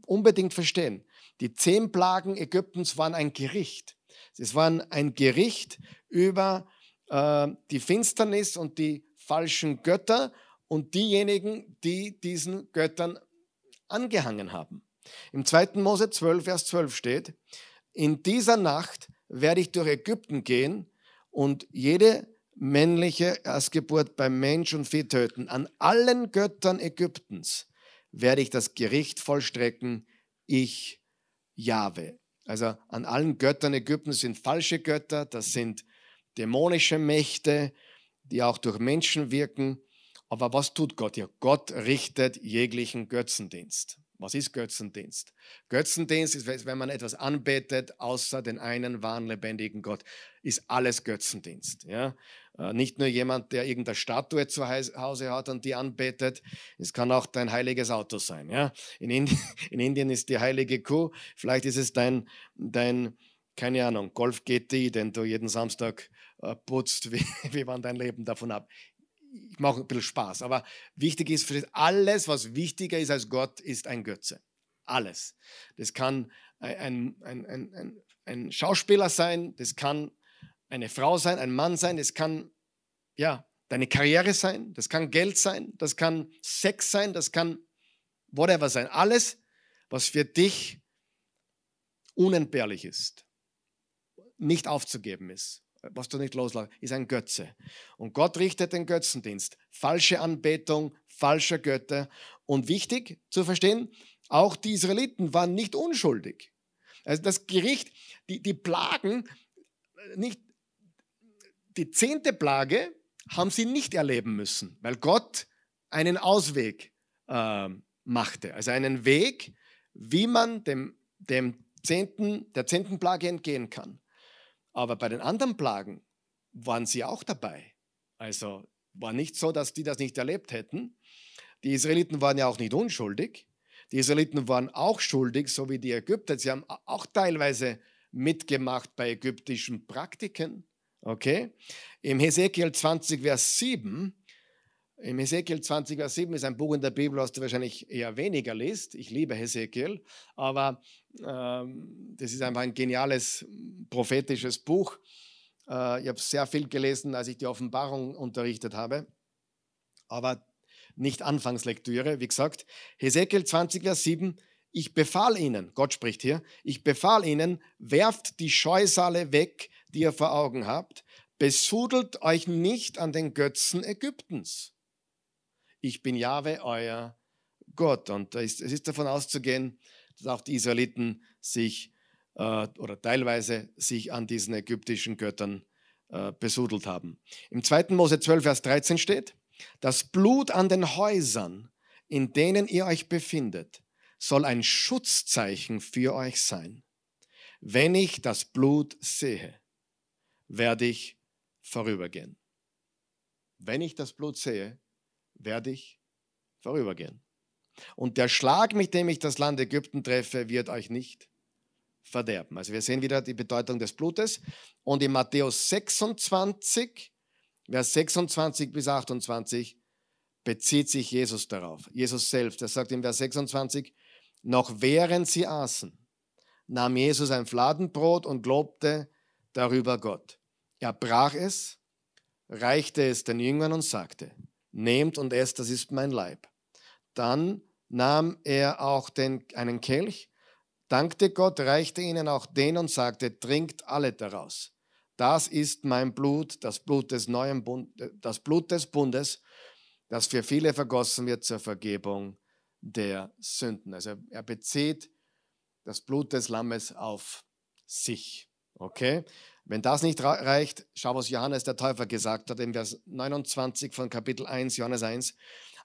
Speaker 1: Unbedingt verstehen. Die zehn Plagen Ägyptens waren ein Gericht. Es waren ein Gericht über äh, die Finsternis und die falschen Götter und diejenigen, die diesen Göttern angehangen haben. Im 2. Mose 12, Vers 12 steht, in dieser Nacht werde ich durch Ägypten gehen und jede männliche Erstgeburt beim Mensch und Vieh töten. An allen Göttern Ägyptens werde ich das Gericht vollstrecken, ich Jahwe. Also an allen Göttern Ägyptens sind falsche Götter, das sind dämonische Mächte, die auch durch Menschen wirken. Aber was tut Gott hier? Gott richtet jeglichen Götzendienst. Was ist Götzendienst? Götzendienst ist, wenn man etwas anbetet, außer den einen wahren, lebendigen Gott, ist alles Götzendienst. Ja? Äh, nicht nur jemand, der irgendeine Statue zu Hause hat und die anbetet, es kann auch dein heiliges Auto sein. Ja? In, Indien, in Indien ist die heilige Kuh, vielleicht ist es dein, dein keine Ahnung, Golf GT, den du jeden Samstag äh, putzt. Wie, wie war dein Leben davon ab? Ich mache ein bisschen Spaß, aber wichtig ist, alles, was wichtiger ist als Gott, ist ein Götze. Alles. Das kann ein, ein, ein, ein, Schauspieler sein, das kann eine Frau sein, ein Mann sein, das kann ja, deine Karriere sein, das kann Geld sein, das kann Sex sein, das kann whatever sein. Alles, was für dich unentbehrlich ist, nicht aufzugeben ist was du nicht loslässt, ist ein Götze. Und Gott richtet den Götzendienst. Falsche Anbetung, falscher Götter. Und wichtig zu verstehen, auch die Israeliten waren nicht unschuldig. Also das Gericht, die, die Plagen, nicht, die zehnte Plage haben sie nicht erleben müssen, weil Gott einen Ausweg äh, machte. Also einen Weg, wie man dem, dem zehnten, der zehnten Plage entgehen kann. Aber bei den anderen Plagen waren sie auch dabei. Also war nicht so, dass die das nicht erlebt hätten. Die Israeliten waren ja auch nicht unschuldig. Die Israeliten waren auch schuldig, so wie die Ägypter. Sie haben auch teilweise mitgemacht bei ägyptischen Praktiken. Okay? Im Hesekiel 20, Vers 7, im Hesekiel 20, Vers 7 ist ein Buch in der Bibel, was du wahrscheinlich eher weniger liest. Ich liebe Hesekiel, aber ähm, das ist einfach ein geniales prophetisches Buch. Äh, ich habe sehr viel gelesen, als ich die Offenbarung unterrichtet habe, aber nicht Anfangslektüre. Wie gesagt, Hesekiel 20, Vers 7, ich befahl ihnen, Gott spricht hier, ich befahl ihnen, werft die Scheusale weg, die ihr vor Augen habt, besudelt euch nicht an den Götzen Ägyptens. Ich bin Jahwe, euer Gott. Und es ist davon auszugehen, dass auch die Israeliten sich äh, oder teilweise sich an diesen ägyptischen Göttern äh, besudelt haben. Im 2. Mose 12, Vers 13 steht, das Blut an den Häusern, in denen ihr euch befindet, soll ein Schutzzeichen für euch sein. Wenn ich das Blut sehe, werde ich vorübergehen. Wenn ich das Blut sehe, werde ich vorübergehen. Und der Schlag, mit dem ich das Land Ägypten treffe, wird euch nicht verderben. Also wir sehen wieder die Bedeutung des Blutes. Und in Matthäus 26, Vers 26 bis 28, bezieht sich Jesus darauf. Jesus selbst, er sagt in Vers 26, noch während sie aßen, nahm Jesus ein Fladenbrot und lobte darüber Gott. Er brach es, reichte es den Jüngern und sagte, nehmt und esst, das ist mein Leib. Dann nahm er auch den, einen Kelch, dankte Gott, reichte ihnen auch den und sagte, trinkt alle daraus. das ist mein Blut, das Blut des neuen Bund, das Blut des Bundes, das für viele vergossen wird zur Vergebung der Sünden. Also er bezieht das Blut des Lammes auf sich. Okay? Wenn das nicht reicht, schau, was Johannes der Täufer gesagt hat, in Vers 29 von Kapitel 1, Johannes 1.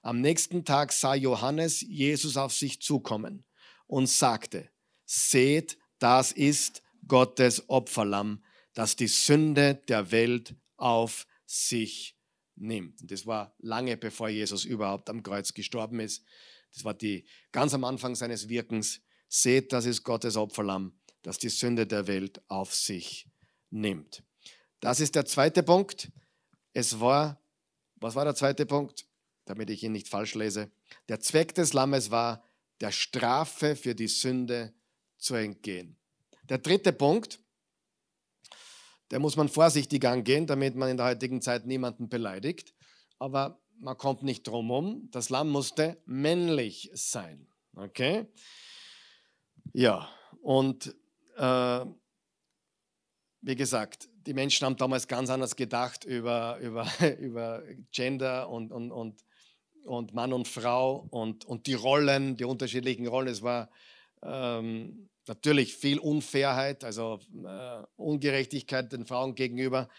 Speaker 1: Am nächsten Tag sah Johannes Jesus auf sich zukommen und sagte, seht, das ist Gottes Opferlamm, das die Sünde der Welt auf sich nimmt. Und das war lange bevor Jesus überhaupt am Kreuz gestorben ist. Das war die ganz am Anfang seines Wirkens. Seht, das ist Gottes Opferlamm, das die Sünde der Welt auf sich nimmt. Das ist der zweite Punkt. Es war, was war der zweite Punkt? Damit ich ihn nicht falsch lese. Der Zweck des Lammes war, der Strafe für die Sünde zu entgehen. Der dritte Punkt, der muss man vorsichtig angehen, damit man in der heutigen Zeit niemanden beleidigt. Aber man kommt nicht drum um. Das Lamm musste männlich sein. Okay? Ja, und äh, wie gesagt, die Menschen haben damals ganz anders gedacht über, über, über Gender und, und, und, und Mann und Frau und, und die Rollen, die unterschiedlichen Rollen. Es war ähm, natürlich viel Unfairheit, also äh, Ungerechtigkeit den Frauen gegenüber,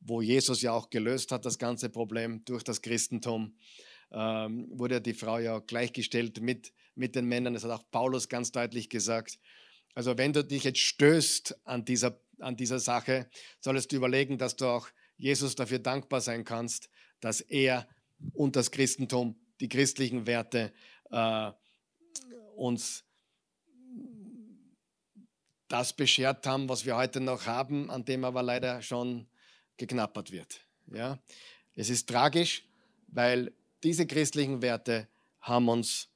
Speaker 1: wo Jesus ja auch gelöst hat, das ganze Problem durch das Christentum. Ähm, wurde die Frau ja gleichgestellt mit, mit den Männern. Das hat auch Paulus ganz deutlich gesagt. Also wenn du dich jetzt stößt an dieser, an dieser Sache, solltest du überlegen, dass du auch Jesus dafür dankbar sein kannst, dass er und das Christentum, die christlichen Werte äh, uns das beschert haben, was wir heute noch haben, an dem aber leider schon geknappert wird. Ja? Es ist tragisch, weil diese christlichen Werte haben uns,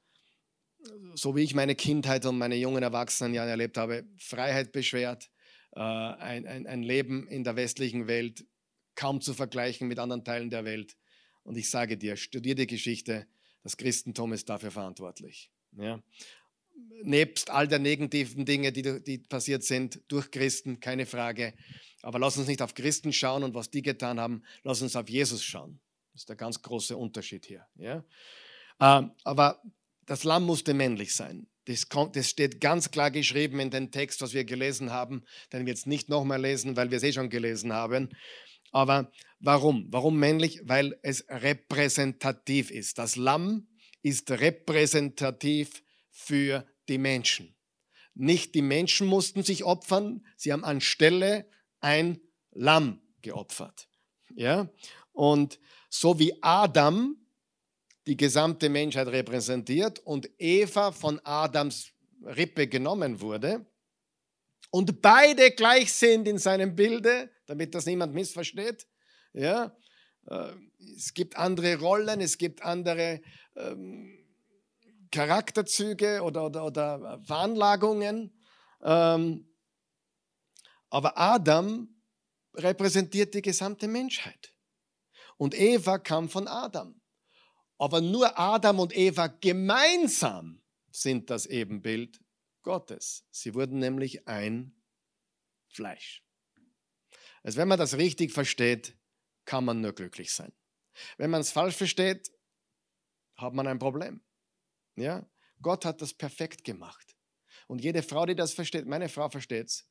Speaker 1: so wie ich meine Kindheit und meine jungen Erwachsenenjahre erlebt habe, Freiheit beschwert, ein, ein, ein Leben in der westlichen Welt kaum zu vergleichen mit anderen Teilen der Welt. Und ich sage dir, studier die Geschichte, das Christentum ist dafür verantwortlich. Ja? nebst all der negativen Dinge, die, die passiert sind, durch Christen, keine Frage. Aber lass uns nicht auf Christen schauen und was die getan haben, lass uns auf Jesus schauen. Das ist der ganz große Unterschied hier. Ja? Ähm, aber das Lamm musste männlich sein. Das, kommt, das, steht ganz klar geschrieben in den Text, was wir gelesen haben, den wir jetzt nicht nochmal lesen, weil wir es eh schon gelesen haben. Aber warum? Warum männlich? Weil es repräsentativ ist. Das Lamm ist repräsentativ für die Menschen. Nicht die Menschen mussten sich opfern, sie haben anstelle ein Lamm geopfert. Ja? Und so wie Adam die gesamte Menschheit repräsentiert und Eva von Adams Rippe genommen wurde und beide gleich sind in seinem Bilde, damit das niemand missversteht, ja, äh, es gibt andere Rollen, es gibt andere ähm, Charakterzüge oder, oder, oder Veranlagungen. Ähm, aber Adam repräsentiert die gesamte Menschheit. Und Eva kam von Adam. Aber nur Adam und Eva gemeinsam sind das Ebenbild Gottes. Sie wurden nämlich ein Fleisch. Also wenn man das richtig versteht, kann man nur glücklich sein. Wenn man es falsch versteht, hat man ein Problem. Ja? Gott hat das perfekt gemacht. Und jede Frau, die das versteht, meine Frau versteht es,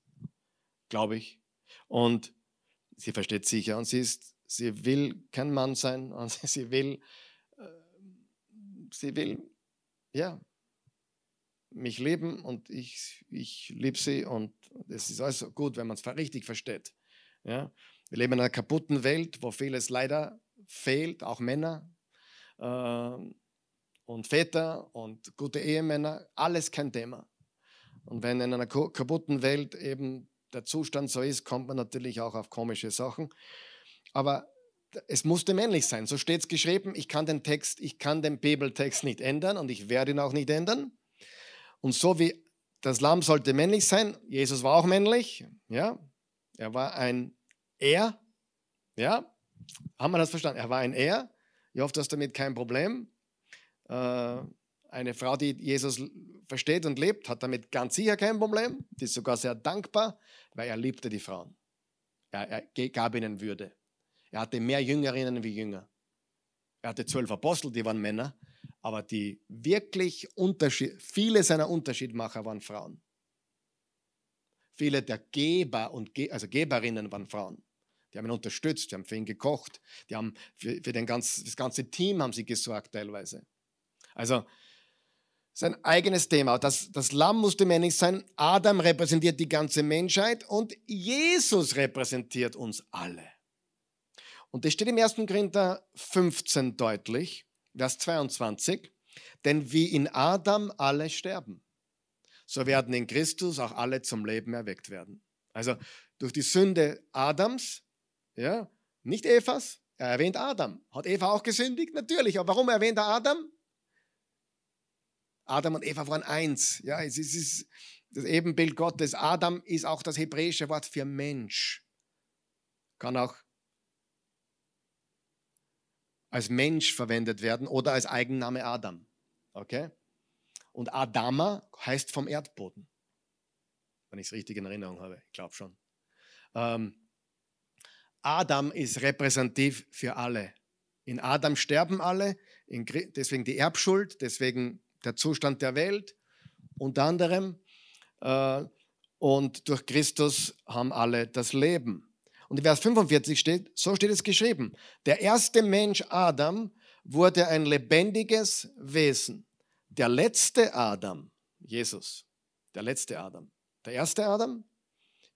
Speaker 1: glaube ich. Und sie versteht sicher. Und sie, ist, sie will kein Mann sein. Und sie will, sie will, ja, mich lieben und ich, ich liebe sie. Und es ist alles gut, wenn man es richtig versteht. Ja? Wir leben in einer kaputten Welt, wo vieles leider fehlt, auch Männer. Äh, und Väter und gute Ehemänner, alles kein Thema. Und wenn in einer kaputten Welt eben der Zustand so ist, kommt man natürlich auch auf komische Sachen. Aber es musste männlich sein. So steht es geschrieben. Ich kann den Text, ich kann den Bibeltext nicht ändern und ich werde ihn auch nicht ändern. Und so wie das Lamm sollte männlich sein, Jesus war auch männlich, ja, er war ein Er, ja, haben wir das verstanden? Er war ein Er. Ich hoffe, du hast damit kein Problem. Äh, eine Frau, die Jesus versteht und lebt, hat damit ganz sicher kein Problem. Die ist sogar sehr dankbar, weil er liebte die Frauen. Er, er gab ihnen Würde. Er hatte mehr Jüngerinnen wie Jünger. Er hatte zwölf Apostel, die waren Männer, aber die wirklich Unterschied, viele seiner Unterschiedmacher waren Frauen. Viele der Geber und Ge also Geberinnen waren Frauen. Die haben ihn unterstützt, die haben für ihn gekocht, die haben für, für den ganz, das ganze Team haben sie gesorgt teilweise. Also sein eigenes Thema. Das, das Lamm musste männlich sein. Adam repräsentiert die ganze Menschheit und Jesus repräsentiert uns alle. Und das steht im 1. Korinther 15 deutlich, Vers 22. Denn wie in Adam alle sterben, so werden in Christus auch alle zum Leben erweckt werden. Also durch die Sünde Adams, ja, nicht Evas, er erwähnt Adam. Hat Eva auch gesündigt? Natürlich. Aber warum erwähnt er Adam? Adam und Eva waren eins. Ja, es ist das Ebenbild Gottes. Adam ist auch das hebräische Wort für Mensch. Kann auch als Mensch verwendet werden oder als Eigenname Adam. Okay? Und Adama heißt vom Erdboden. Wenn ich es richtig in Erinnerung habe. Ich glaube schon. Ähm, Adam ist repräsentativ für alle. In Adam sterben alle, deswegen die Erbschuld, deswegen der Zustand der Welt, unter anderem. Äh, und durch Christus haben alle das Leben. Und Vers 45 steht, so steht es geschrieben, der erste Mensch Adam wurde ein lebendiges Wesen. Der letzte Adam, Jesus, der letzte Adam. Der erste Adam,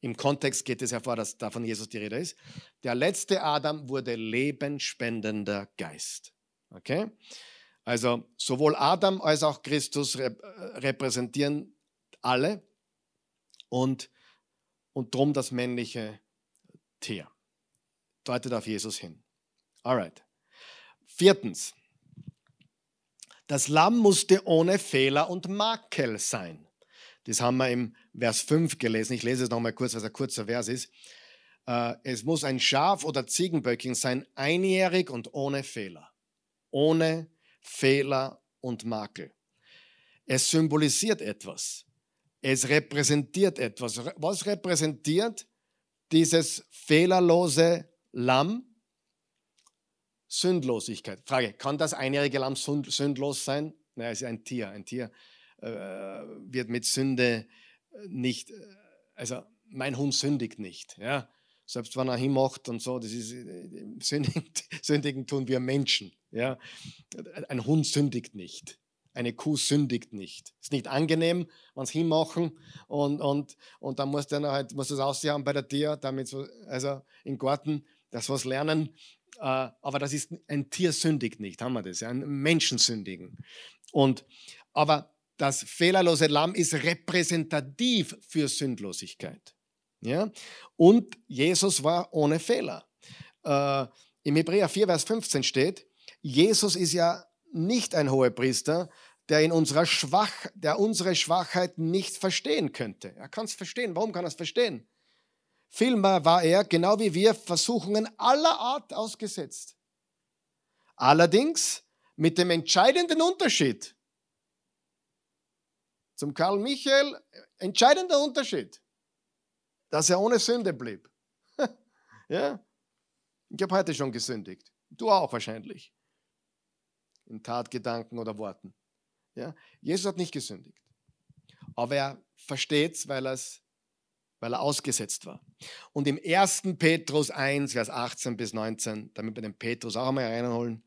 Speaker 1: im Kontext geht es hervor, dass da von Jesus die Rede ist. Der letzte Adam wurde lebenspendender Geist. Okay? Also sowohl Adam als auch Christus repräsentieren alle und, und drum das männliche Tier. Deutet auf Jesus hin. Alright. Viertens. Das Lamm musste ohne Fehler und Makel sein. Das haben wir im Vers 5 gelesen. Ich lese es nochmal kurz, was ein kurzer Vers ist. Äh, es muss ein Schaf oder Ziegenböckchen sein, einjährig und ohne Fehler. Ohne Fehler und Makel. Es symbolisiert etwas. Es repräsentiert etwas. Was repräsentiert dieses fehlerlose Lamm? Sündlosigkeit. Frage, kann das einjährige Lamm sündlos sein? Naja, es ist ein Tier. Ein Tier äh, wird mit Sünde nicht, äh, also mein Hund sündigt nicht. Ja? Selbst wenn er hinmacht und so, das ist, äh, sündigen, sündigen tun wir Menschen. Ja? Ein Hund sündigt nicht. Eine Kuh sündigt nicht. Ist nicht angenehm, wenn sie hinmachen und, und, und dann muss dann halt muss das aussehen bei der Tier, damit so, also im Garten, das was lernen. Äh, aber das ist ein Tier sündigt nicht, haben wir das, ein Menschen sündigen. Und aber das fehlerlose Lamm ist repräsentativ für Sündlosigkeit. Ja? Und Jesus war ohne Fehler. Äh, Im Hebräer 4, Vers 15 steht, Jesus ist ja nicht ein hoher Priester, der in unserer Schwach, der unsere Schwachheit nicht verstehen könnte. Er kann es verstehen. Warum kann er es verstehen? Vielmehr war er, genau wie wir, Versuchungen aller Art ausgesetzt. Allerdings mit dem entscheidenden Unterschied zum Karl Michael, entscheidender Unterschied, dass er ohne Sünde blieb. ja? Ich habe heute schon gesündigt. Du auch wahrscheinlich in Tatgedanken oder Worten. Ja? Jesus hat nicht gesündigt. Aber er versteht es, weil, er ausgesetzt war. Und im 1. Petrus 1, Vers 18 bis 19, damit wir den Petrus auch einmal reinholen,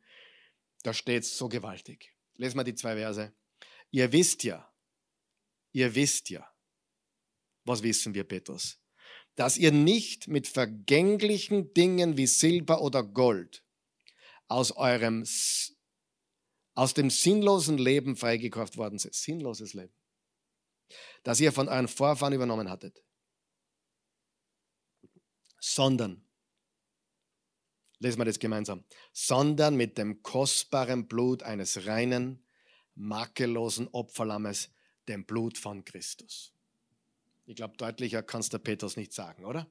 Speaker 1: da steht es so gewaltig. Lesen wir die zwei Verse. Ihr wisst ja, ihr wisst ja, was wissen wir, Petrus? Dass ihr nicht mit vergänglichen Dingen wie Silber oder Gold aus eurem aus dem sinnlosen Leben freigekauft worden sind. Sinnloses Leben. Das ihr von euren Vorfahren übernommen hattet. Sondern, lesen wir das gemeinsam, sondern mit dem kostbaren Blut eines reinen, makellosen Opferlammes, dem Blut von Christus. Ich glaube, deutlicher kann es der Petrus nicht sagen, oder?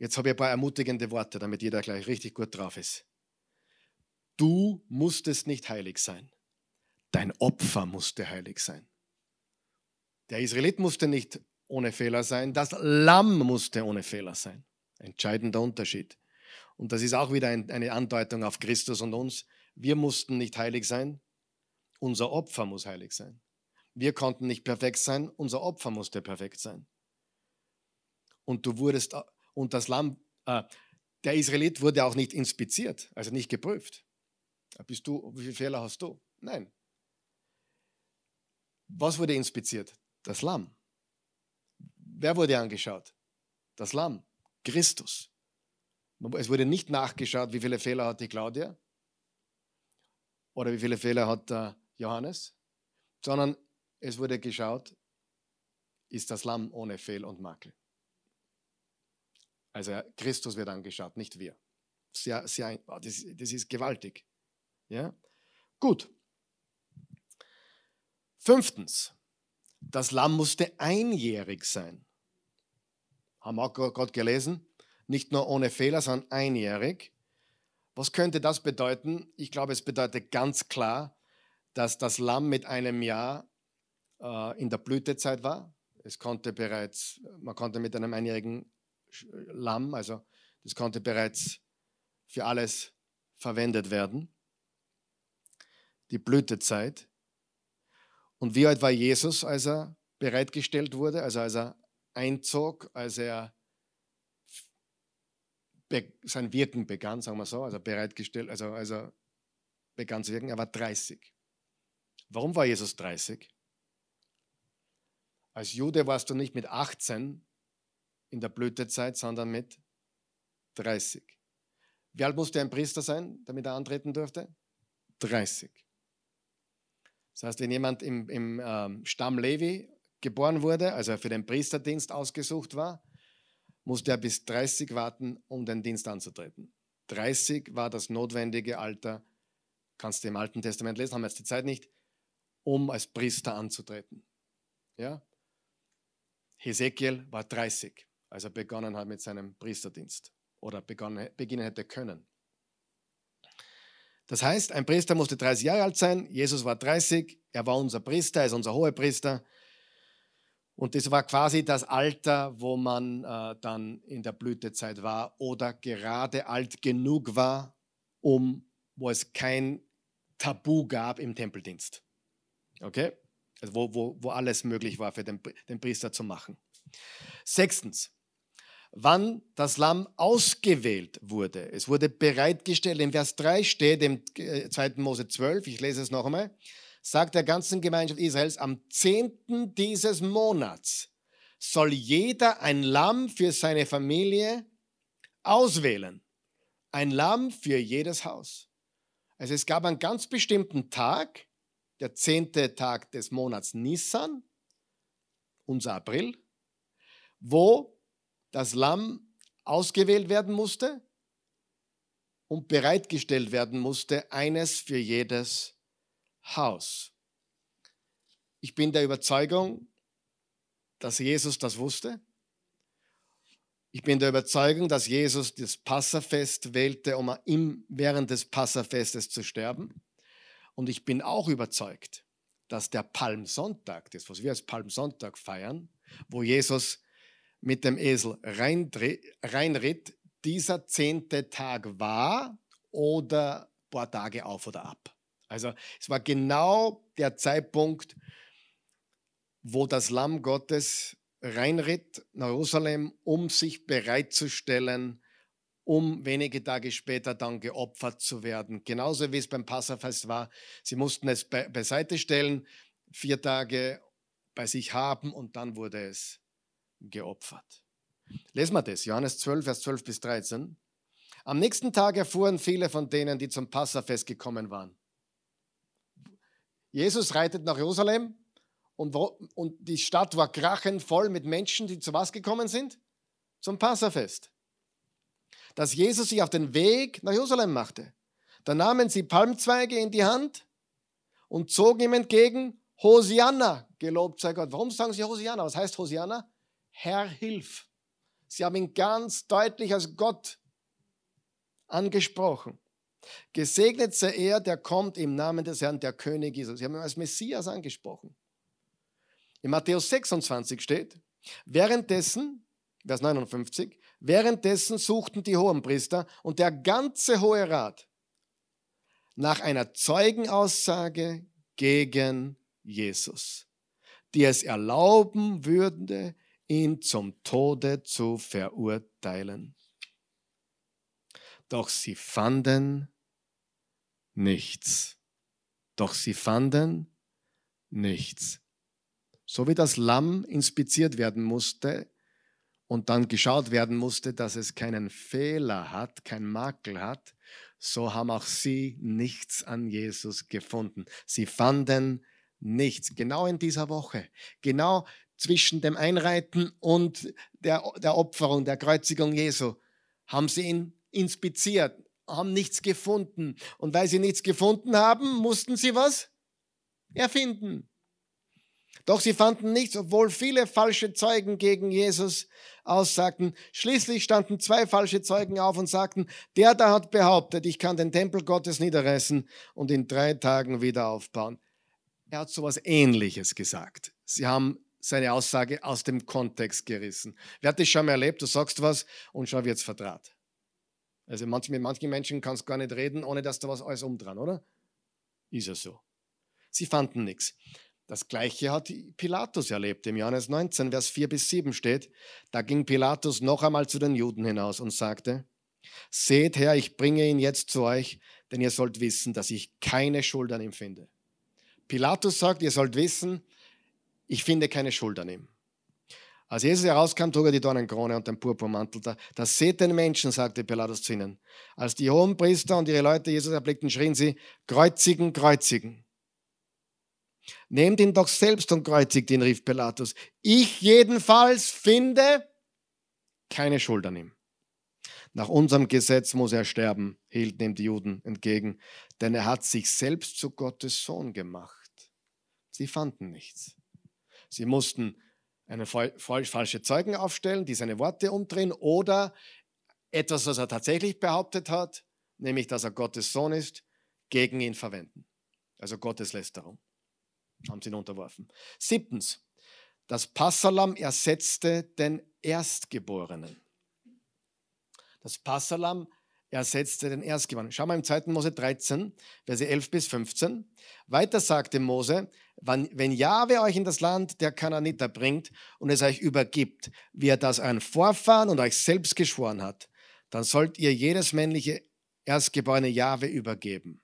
Speaker 1: Jetzt habe ich ein paar ermutigende Worte, damit jeder gleich richtig gut drauf ist. Du musstest nicht heilig sein. Dein Opfer musste heilig sein. Der Israelit musste nicht ohne Fehler sein. Das Lamm musste ohne Fehler sein. Entscheidender Unterschied. Und das ist auch wieder ein, eine Andeutung auf Christus und uns. Wir mussten nicht heilig sein, unser Opfer muss heilig sein. Wir konnten nicht perfekt sein, unser Opfer musste perfekt sein. Und du wurdest, und das Lamm, äh, der Israelit wurde auch nicht inspiziert, also nicht geprüft. Bist du, wie viele Fehler hast du? Nein. Was wurde inspiziert? Das Lamm. Wer wurde angeschaut? Das Lamm. Christus. Es wurde nicht nachgeschaut, wie viele Fehler hat die Claudia oder wie viele Fehler hat der Johannes, sondern es wurde geschaut, ist das Lamm ohne Fehl und Makel. Also Christus wird angeschaut, nicht wir. Sehr, sehr, das, das ist gewaltig. Ja? Gut. Fünftens, das Lamm musste einjährig sein. Haben wir auch gerade gelesen. Nicht nur ohne Fehler, sondern einjährig. Was könnte das bedeuten? Ich glaube, es bedeutet ganz klar, dass das Lamm mit einem Jahr äh, in der Blütezeit war. Es konnte bereits, man konnte mit einem einjährigen Lamm, also das konnte bereits für alles verwendet werden. Die Blütezeit. Und wie alt war Jesus, als er bereitgestellt wurde, also als er einzog, als er sein Wirken begann, sagen wir so, also bereitgestellt, also als er begann zu wirken, er war 30. Warum war Jesus 30? Als Jude warst du nicht mit 18 in der Blütezeit, sondern mit 30. Wie alt musste ein Priester sein, damit er antreten durfte? 30. Das heißt, wenn jemand im, im ähm, Stamm Levi geboren wurde, also für den Priesterdienst ausgesucht war, musste er bis 30 warten, um den Dienst anzutreten. 30 war das notwendige Alter, kannst du im Alten Testament lesen, haben wir jetzt die Zeit nicht, um als Priester anzutreten. Ja? Hesekiel war 30 als er begonnen hat mit seinem Priesterdienst oder begonnen, beginnen hätte können. Das heißt, ein Priester musste 30 Jahre alt sein, Jesus war 30, er war unser Priester, er ist unser Hohepriester. Und das war quasi das Alter, wo man äh, dann in der Blütezeit war oder gerade alt genug war, um, wo es kein Tabu gab im Tempeldienst. Okay? Also wo, wo, wo alles möglich war für den, den Priester zu machen. Sechstens, wann das Lamm ausgewählt wurde. Es wurde bereitgestellt. In Vers 3 steht im 2. Äh, Mose 12, ich lese es noch einmal, sagt der ganzen Gemeinschaft Israels, am 10. dieses Monats soll jeder ein Lamm für seine Familie auswählen. Ein Lamm für jedes Haus. Also es gab einen ganz bestimmten Tag, der zehnte Tag des Monats Nissan, unser April, wo das Lamm ausgewählt werden musste und bereitgestellt werden musste, eines für jedes Haus. Ich bin der Überzeugung, dass Jesus das wusste. Ich bin der Überzeugung, dass Jesus das Passafest wählte, um ihm während des Passafestes zu sterben. Und ich bin auch überzeugt, dass der Palmsonntag, das was wir als Palmsonntag feiern, wo Jesus mit dem Esel reinritt, dieser zehnte Tag war oder ein paar Tage auf oder ab. Also es war genau der Zeitpunkt, wo das Lamm Gottes reinritt nach Jerusalem, um sich bereitzustellen, um wenige Tage später dann geopfert zu werden. Genauso wie es beim Passafest war. Sie mussten es be beiseite stellen, vier Tage bei sich haben und dann wurde es geopfert. Lesen wir das, Johannes 12, Vers 12 bis 13. Am nächsten Tag erfuhren viele von denen, die zum Passafest gekommen waren. Jesus reitet nach Jerusalem und, wo, und die Stadt war krachend voll mit Menschen, die zu was gekommen sind? Zum Passafest. Dass Jesus sich auf den Weg nach Jerusalem machte. Da nahmen sie Palmzweige in die Hand und zogen ihm entgegen, Hosianna, gelobt sei Gott. Warum sagen sie Hosianna? Was heißt Hosianna? Herr, hilf. Sie haben ihn ganz deutlich als Gott angesprochen. Gesegnet sei er, der kommt im Namen des Herrn, der König ist. Sie haben ihn als Messias angesprochen. In Matthäus 26 steht, währenddessen Vers 59. Währenddessen suchten die Hohenpriester und der ganze Hohe Rat nach einer Zeugenaussage gegen Jesus, die es erlauben würde, ihn zum Tode zu verurteilen. Doch sie fanden nichts. Doch sie fanden nichts. So wie das Lamm inspiziert werden musste und dann geschaut werden musste, dass es keinen Fehler hat, keinen Makel hat, so haben auch sie nichts an Jesus gefunden. Sie fanden nichts. Genau in dieser Woche, genau zwischen dem Einreiten und der, der Opferung, der Kreuzigung Jesu, haben sie ihn inspiziert, haben nichts gefunden. Und weil sie nichts gefunden haben, mussten sie was erfinden. Doch sie fanden nichts, obwohl viele falsche Zeugen gegen Jesus aussagten. Schließlich standen zwei falsche Zeugen auf und sagten, der da hat behauptet, ich kann den Tempel Gottes niederreißen und in drei Tagen wieder aufbauen. Er hat sowas Ähnliches gesagt. Sie haben seine Aussage aus dem Kontext gerissen. Wer hat das schon mal erlebt? Du sagst was und schon wird es verdraht. Also manch, mit manchen Menschen kannst du gar nicht reden, ohne dass da was alles umdran, oder? Ist ja so. Sie fanden nichts. Das gleiche hat Pilatus erlebt. Im Johannes 19, Vers 4 bis 7 steht, da ging Pilatus noch einmal zu den Juden hinaus und sagte, Seht her, ich bringe ihn jetzt zu euch, denn ihr sollt wissen, dass ich keine Schuld an ihm finde. Pilatus sagt, ihr sollt wissen, ich finde keine Schuld an ihm. Als Jesus herauskam, trug er die Dornenkrone und den Purpurmantel. Da, das seht den Menschen, sagte Pilatus zu ihnen. Als die Hohenpriester und ihre Leute Jesus erblickten, schrien sie, kreuzigen, kreuzigen. Nehmt ihn doch selbst und kreuzigt ihn, rief Pilatus. Ich jedenfalls finde keine Schuld an ihm. Nach unserem Gesetz muss er sterben, hielten ihm die Juden entgegen, denn er hat sich selbst zu Gottes Sohn gemacht. Sie fanden nichts. Sie mussten eine falsche Zeugen aufstellen, die seine Worte umdrehen oder etwas, was er tatsächlich behauptet hat, nämlich dass er Gottes Sohn ist, gegen ihn verwenden. Also Gotteslästerung haben sie ihn unterworfen. Siebtens, das Passalam ersetzte den Erstgeborenen. Das Passalam ersetzte den Erstgeborenen. Schau mal im 2. Mose 13, Verse 11 bis 15. Weiter sagte Mose, wenn Jahwe euch in das Land der Kananiter bringt und es euch übergibt, wie er das euren Vorfahren und euch selbst geschworen hat, dann sollt ihr jedes männliche Erstgeborene Jahwe übergeben.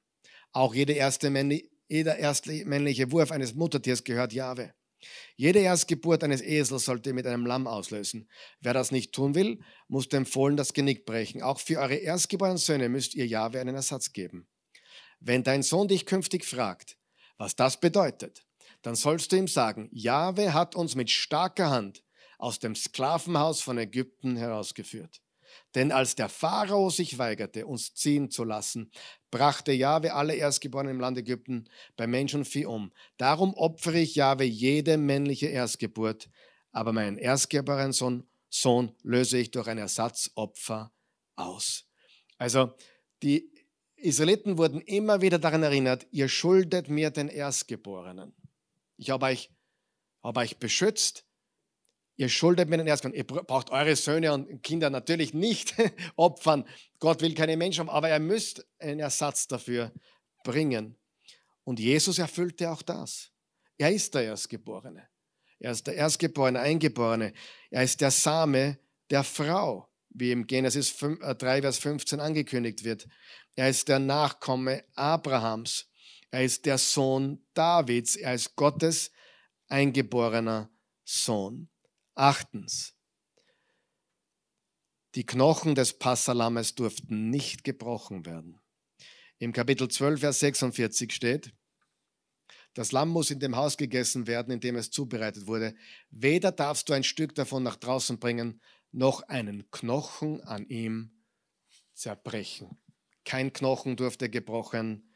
Speaker 1: Auch jede erste jeder erste männliche Wurf eines Muttertiers gehört Jahwe. Jede Erstgeburt eines Esels sollte mit einem Lamm auslösen. Wer das nicht tun will, muss dem Fohlen das Genick brechen. Auch für eure erstgeborenen Söhne müsst ihr Jahwe einen Ersatz geben. Wenn dein Sohn dich künftig fragt, was das bedeutet, dann sollst du ihm sagen, Jahwe hat uns mit starker Hand aus dem Sklavenhaus von Ägypten herausgeführt. Denn als der Pharao sich weigerte, uns ziehen zu lassen, brachte Jahwe alle Erstgeborenen im Land Ägypten bei Mensch und Vieh um. Darum opfere ich Jahwe jede männliche Erstgeburt, aber meinen erstgeborenen Sohn, Sohn löse ich durch ein Ersatzopfer aus. Also die Israeliten wurden immer wieder daran erinnert, ihr schuldet mir den Erstgeborenen. Ich habe euch, habe euch beschützt, Ihr schuldet mir den Erstgeborenen. Ihr braucht eure Söhne und Kinder natürlich nicht opfern. Gott will keine Menschen, aber er müsst einen Ersatz dafür bringen. Und Jesus erfüllte auch das. Er ist der Erstgeborene. Er ist der Erstgeborene, Eingeborene. Er ist der Same der Frau, wie im Genesis 3, äh, Vers 15 angekündigt wird. Er ist der Nachkomme Abrahams. Er ist der Sohn Davids. Er ist Gottes eingeborener Sohn. Achtens, die Knochen des Passalammes durften nicht gebrochen werden. Im Kapitel 12, Vers 46 steht, das Lamm muss in dem Haus gegessen werden, in dem es zubereitet wurde. Weder darfst du ein Stück davon nach draußen bringen, noch einen Knochen an ihm zerbrechen. Kein Knochen durfte gebrochen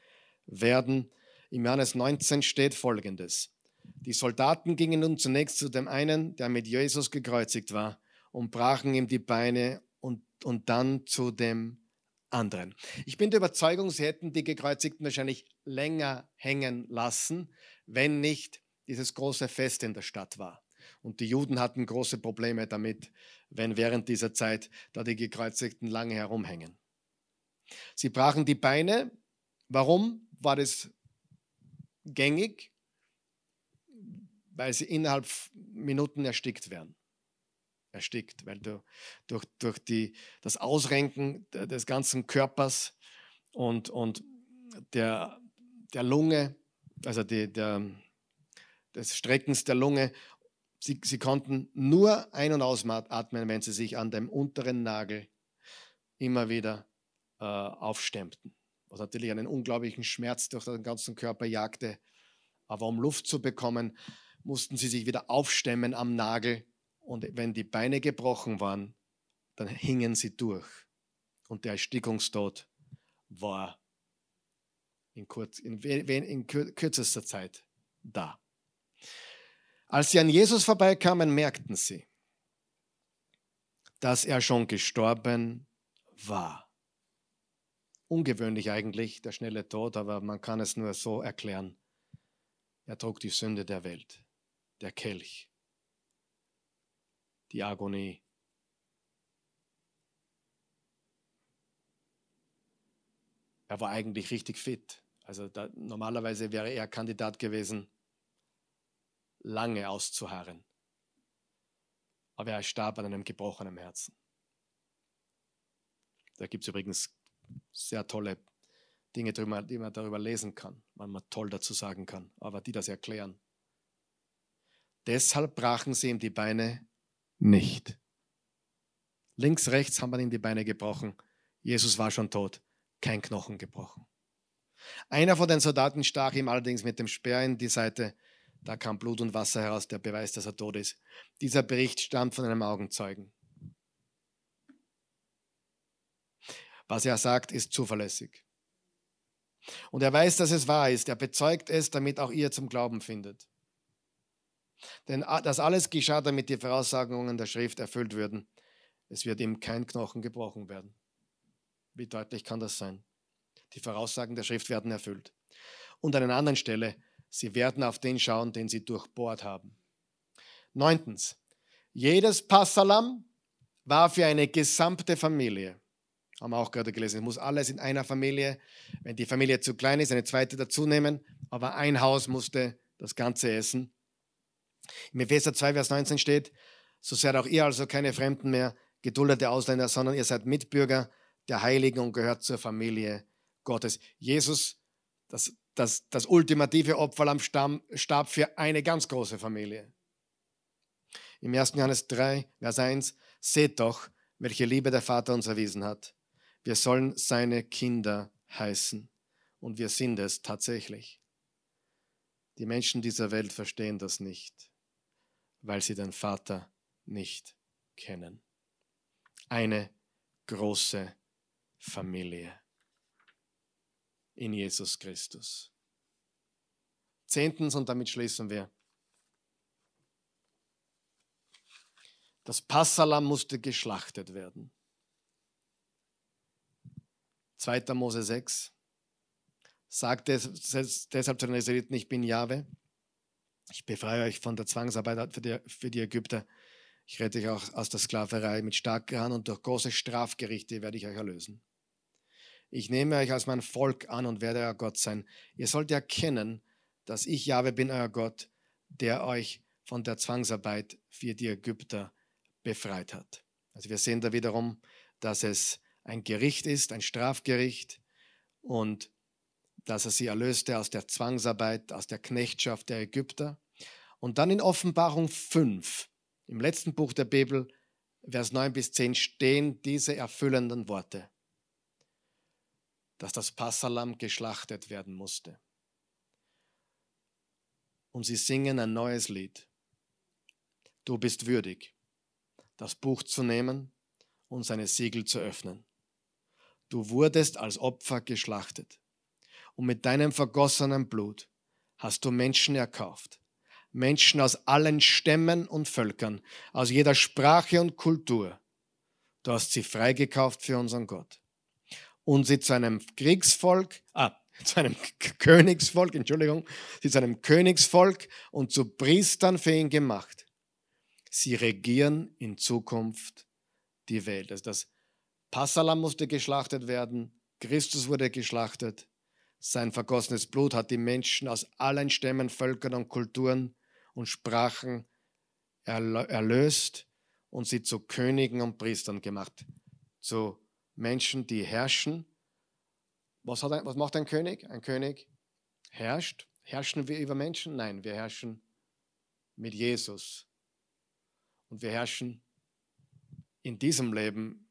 Speaker 1: werden. Im Johannes 19 steht folgendes. Die Soldaten gingen nun zunächst zu dem einen, der mit Jesus gekreuzigt war, und brachen ihm die Beine und, und dann zu dem anderen. Ich bin der Überzeugung, sie hätten die Gekreuzigten wahrscheinlich länger hängen lassen, wenn nicht dieses große Fest in der Stadt war. Und die Juden hatten große Probleme damit, wenn während dieser Zeit da die Gekreuzigten lange herumhängen. Sie brachen die Beine. Warum war das gängig? Weil sie innerhalb Minuten erstickt werden. Erstickt, weil du, durch, durch die, das Ausrenken des ganzen Körpers und, und der, der Lunge, also die, der, des Streckens der Lunge. Sie, sie konnten nur ein- und ausatmen, wenn sie sich an dem unteren Nagel immer wieder äh, aufstemmten. Was natürlich einen unglaublichen Schmerz durch den ganzen Körper jagte. Aber um Luft zu bekommen, mussten sie sich wieder aufstemmen am Nagel. Und wenn die Beine gebrochen waren, dann hingen sie durch. Und der Erstickungstod war in, kurz, in, in kürzester Zeit da. Als sie an Jesus vorbeikamen, merkten sie, dass er schon gestorben war. Ungewöhnlich eigentlich, der schnelle Tod, aber man kann es nur so erklären. Er trug die Sünde der Welt, der Kelch, die Agonie. Er war eigentlich richtig fit. Also da, normalerweise wäre er Kandidat gewesen, lange auszuharren. Aber er starb an einem gebrochenen Herzen. Da gibt es übrigens sehr tolle Dinge, die man darüber lesen kann, was man toll dazu sagen kann, aber die das erklären. Deshalb brachen sie ihm die Beine nicht. Links, rechts haben wir ihm die Beine gebrochen. Jesus war schon tot, kein Knochen gebrochen. Einer von den Soldaten stach ihm allerdings mit dem Speer in die Seite. Da kam Blut und Wasser heraus, der Beweis, dass er tot ist. Dieser Bericht stammt von einem Augenzeugen. Was er sagt, ist zuverlässig. Und er weiß, dass es wahr ist. Er bezeugt es, damit auch ihr zum Glauben findet. Denn das alles geschah, damit die Voraussagungen der Schrift erfüllt würden. Es wird ihm kein Knochen gebrochen werden. Wie deutlich kann das sein? Die Voraussagen der Schrift werden erfüllt. Und an einer anderen Stelle, sie werden auf den schauen, den sie durchbohrt haben. Neuntens, jedes Passalam war für eine gesamte Familie. Haben wir auch gerade gelesen. Es muss alles in einer Familie, wenn die Familie zu klein ist, eine zweite dazu nehmen. Aber ein Haus musste das Ganze essen. Im Epheser 2, Vers 19 steht, so seid auch ihr also keine Fremden mehr, geduldete Ausländer, sondern ihr seid Mitbürger der Heiligen und gehört zur Familie Gottes. Jesus, das, das, das ultimative Opfer am Stamm, starb für eine ganz große Familie. Im 1. Johannes 3, Vers 1, seht doch, welche Liebe der Vater uns erwiesen hat. Wir sollen seine Kinder heißen. Und wir sind es tatsächlich. Die Menschen dieser Welt verstehen das nicht, weil sie den Vater nicht kennen. Eine große Familie in Jesus Christus. Zehntens, und damit schließen wir. Das Passalam musste geschlachtet werden. 2. Mose 6 sagt deshalb zu den Israeliten, ich bin Jahwe, ich befreie euch von der Zwangsarbeit für die, für die Ägypter, ich rette euch auch aus der Sklaverei mit starker Hand und durch große Strafgerichte werde ich euch erlösen. Ich nehme euch als mein Volk an und werde euer Gott sein. Ihr sollt erkennen, dass ich Jahwe bin, euer Gott, der euch von der Zwangsarbeit für die Ägypter befreit hat. Also wir sehen da wiederum, dass es ein Gericht ist, ein Strafgericht und dass er sie erlöste aus der Zwangsarbeit, aus der Knechtschaft der Ägypter. Und dann in Offenbarung 5, im letzten Buch der Bibel, Vers 9 bis 10, stehen diese erfüllenden Worte dass das Passalam geschlachtet werden musste. Und sie singen ein neues Lied. Du bist würdig, das Buch zu nehmen und seine Siegel zu öffnen. Du wurdest als Opfer geschlachtet. Und mit deinem vergossenen Blut hast du Menschen erkauft. Menschen aus allen Stämmen und Völkern, aus jeder Sprache und Kultur. Du hast sie freigekauft für unseren Gott und sie zu einem Kriegsvolk, ah, zu einem Königsvolk, Entschuldigung, sie zu einem Königsvolk und zu Priestern für ihn gemacht. Sie regieren in Zukunft die Welt. Also das Passalam musste geschlachtet werden, Christus wurde geschlachtet, sein vergossenes Blut hat die Menschen aus allen Stämmen, Völkern und Kulturen und Sprachen erlöst und sie zu Königen und Priestern gemacht, zu Menschen, die herrschen. Was, ein, was macht ein König? Ein König herrscht. Herrschen wir über Menschen? Nein, wir herrschen mit Jesus. Und wir herrschen in diesem Leben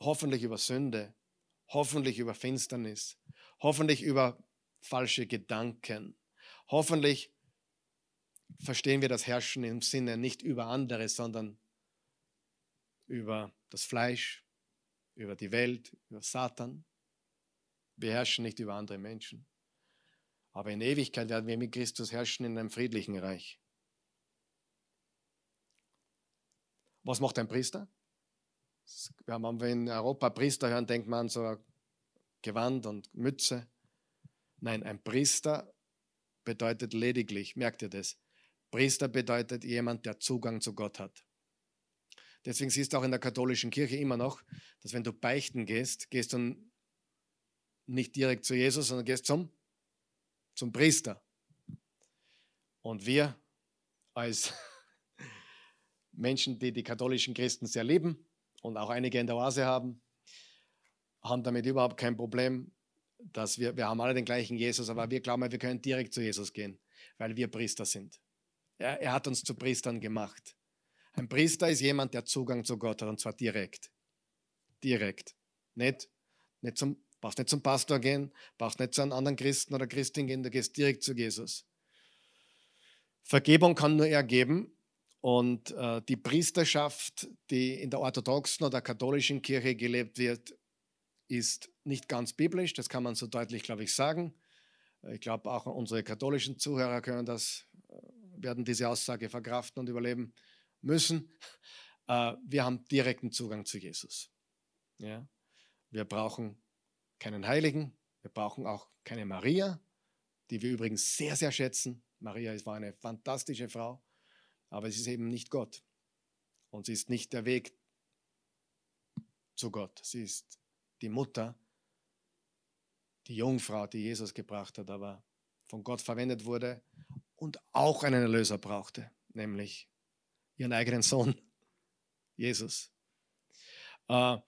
Speaker 1: hoffentlich über Sünde, hoffentlich über Finsternis, hoffentlich über falsche Gedanken, hoffentlich verstehen wir das Herrschen im Sinne nicht über andere, sondern über das Fleisch, über die Welt, über Satan. Wir herrschen nicht über andere Menschen. Aber in Ewigkeit werden wir mit Christus herrschen in einem friedlichen Reich. Was macht ein Priester? Wenn wir in Europa Priester hören, denkt man so Gewand und Mütze. Nein, ein Priester bedeutet lediglich, merkt ihr das? Priester bedeutet jemand, der Zugang zu Gott hat. Deswegen siehst du auch in der katholischen Kirche immer noch, dass wenn du beichten gehst, gehst du nicht direkt zu Jesus, sondern gehst zum, zum Priester. Und wir als Menschen, die die katholischen Christen sehr lieben und auch einige in der Oase haben, haben damit überhaupt kein Problem, dass wir, wir haben alle den gleichen Jesus, aber wir glauben, wir können direkt zu Jesus gehen, weil wir Priester sind. Er, er hat uns zu Priestern gemacht. Ein Priester ist jemand, der Zugang zu Gott hat, und zwar direkt. Direkt. Nicht, nicht zum, brauchst nicht zum Pastor gehen, brauchst nicht zu einem anderen Christen oder Christin gehen, du gehst direkt zu Jesus. Vergebung kann nur er geben, und äh, die Priesterschaft, die in der orthodoxen oder katholischen Kirche gelebt wird, ist nicht ganz biblisch. Das kann man so deutlich, glaube ich, sagen. Ich glaube, auch unsere katholischen Zuhörer können das, äh, werden diese Aussage verkraften und überleben müssen. Äh, wir haben direkten Zugang zu Jesus. Ja? Wir brauchen keinen Heiligen, wir brauchen auch keine Maria, die wir übrigens sehr, sehr schätzen. Maria war eine fantastische Frau. Aber es ist eben nicht Gott. Und sie ist nicht der Weg zu Gott. Sie ist die Mutter, die Jungfrau, die Jesus gebracht hat, aber von Gott verwendet wurde und auch einen Erlöser brauchte, nämlich ihren eigenen Sohn, Jesus. Äh,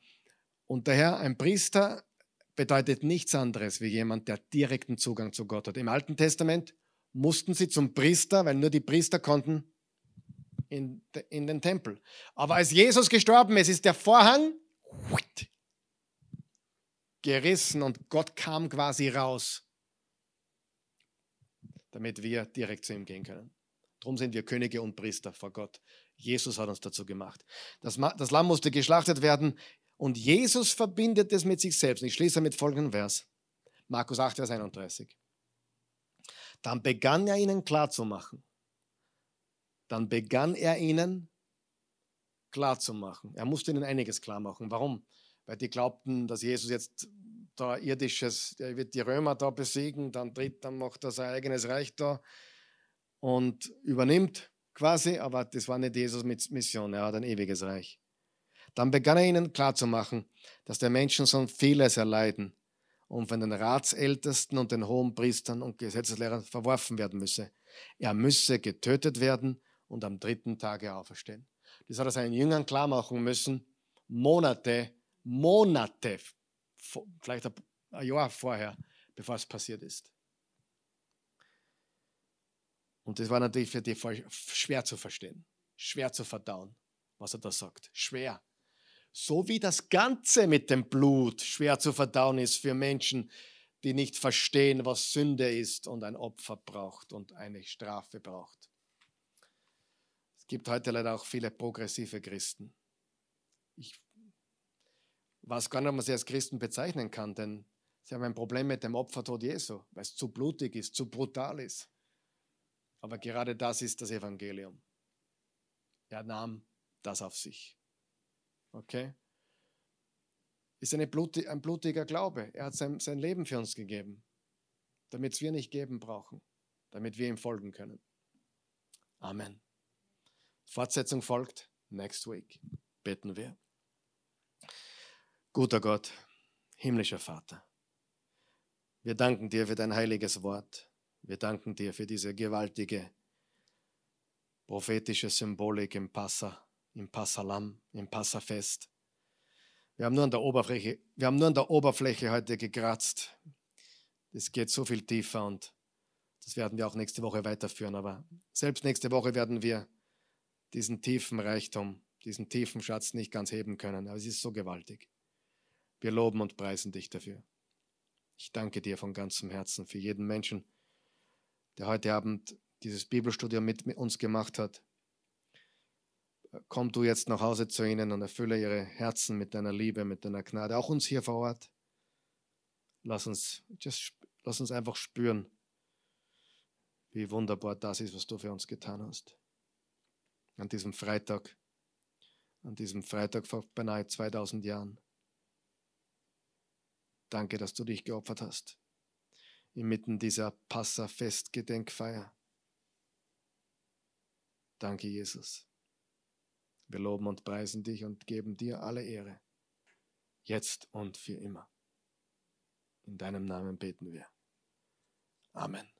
Speaker 1: und daher ein Priester bedeutet nichts anderes wie jemand, der direkten Zugang zu Gott hat. Im Alten Testament mussten sie zum Priester, weil nur die Priester konnten in, in den Tempel. Aber als Jesus gestorben ist, ist der Vorhang gerissen und Gott kam quasi raus, damit wir direkt zu ihm gehen können. Darum sind wir Könige und Priester vor Gott. Jesus hat uns dazu gemacht. Das, das Lamm musste geschlachtet werden und Jesus verbindet es mit sich selbst. Ich schließe mit folgendem Vers. Markus 8, Vers 31. Dann begann er ihnen klarzumachen, dann begann er ihnen klarzumachen. Er musste ihnen einiges klar machen. Warum? Weil die glaubten, dass Jesus jetzt da irdisches, der wird die Römer da besiegen, dann tritt, dann macht er sein eigenes Reich da und übernimmt quasi, aber das war nicht Jesus mit Mission, er hat ein ewiges Reich. Dann begann er ihnen klarzumachen, dass der Menschensohn vieles erleiden und von den Ratsältesten und den hohen Priestern und Gesetzeslehrern verworfen werden müsse. Er müsse getötet werden und am dritten Tage auferstehen. Das hat er seinen Jüngern klar machen müssen, Monate, Monate, vielleicht ein Jahr vorher, bevor es passiert ist. Und das war natürlich für die schwer zu verstehen, schwer zu verdauen, was er da sagt. Schwer. So wie das Ganze mit dem Blut schwer zu verdauen ist für Menschen, die nicht verstehen, was Sünde ist und ein Opfer braucht und eine Strafe braucht gibt heute leider auch viele progressive Christen. Ich weiß gar nicht, man sie als Christen bezeichnen kann, denn sie haben ein Problem mit dem Opfertod Jesu, weil es zu blutig ist, zu brutal ist. Aber gerade das ist das Evangelium. Er nahm das auf sich. Okay? Ist eine blutig, ein blutiger Glaube. Er hat sein, sein Leben für uns gegeben, damit wir nicht geben brauchen, damit wir ihm folgen können. Amen. Fortsetzung folgt next week. Beten wir. Guter Gott, himmlischer Vater, wir danken dir für dein heiliges Wort. Wir danken dir für diese gewaltige prophetische Symbolik im Passa, im Passalam, im Passafest. Wir haben nur an der Oberfläche, wir haben nur an der Oberfläche heute gekratzt. Es geht so viel tiefer und das werden wir auch nächste Woche weiterführen. Aber selbst nächste Woche werden wir diesen tiefen Reichtum, diesen tiefen Schatz nicht ganz heben können. Aber es ist so gewaltig. Wir loben und preisen dich dafür. Ich danke dir von ganzem Herzen für jeden Menschen, der heute Abend dieses Bibelstudium mit uns gemacht hat. Komm du jetzt nach Hause zu ihnen und erfülle ihre Herzen mit deiner Liebe, mit deiner Gnade. Auch uns hier vor Ort. Lass uns, just, lass uns einfach spüren, wie wunderbar das ist, was du für uns getan hast. An diesem Freitag, an diesem Freitag vor beinahe 2000 Jahren. Danke, dass du dich geopfert hast. Inmitten dieser Passa-Fest-Gedenkfeier. Danke, Jesus. Wir loben und preisen dich und geben dir alle Ehre. Jetzt und für immer. In deinem Namen beten wir. Amen.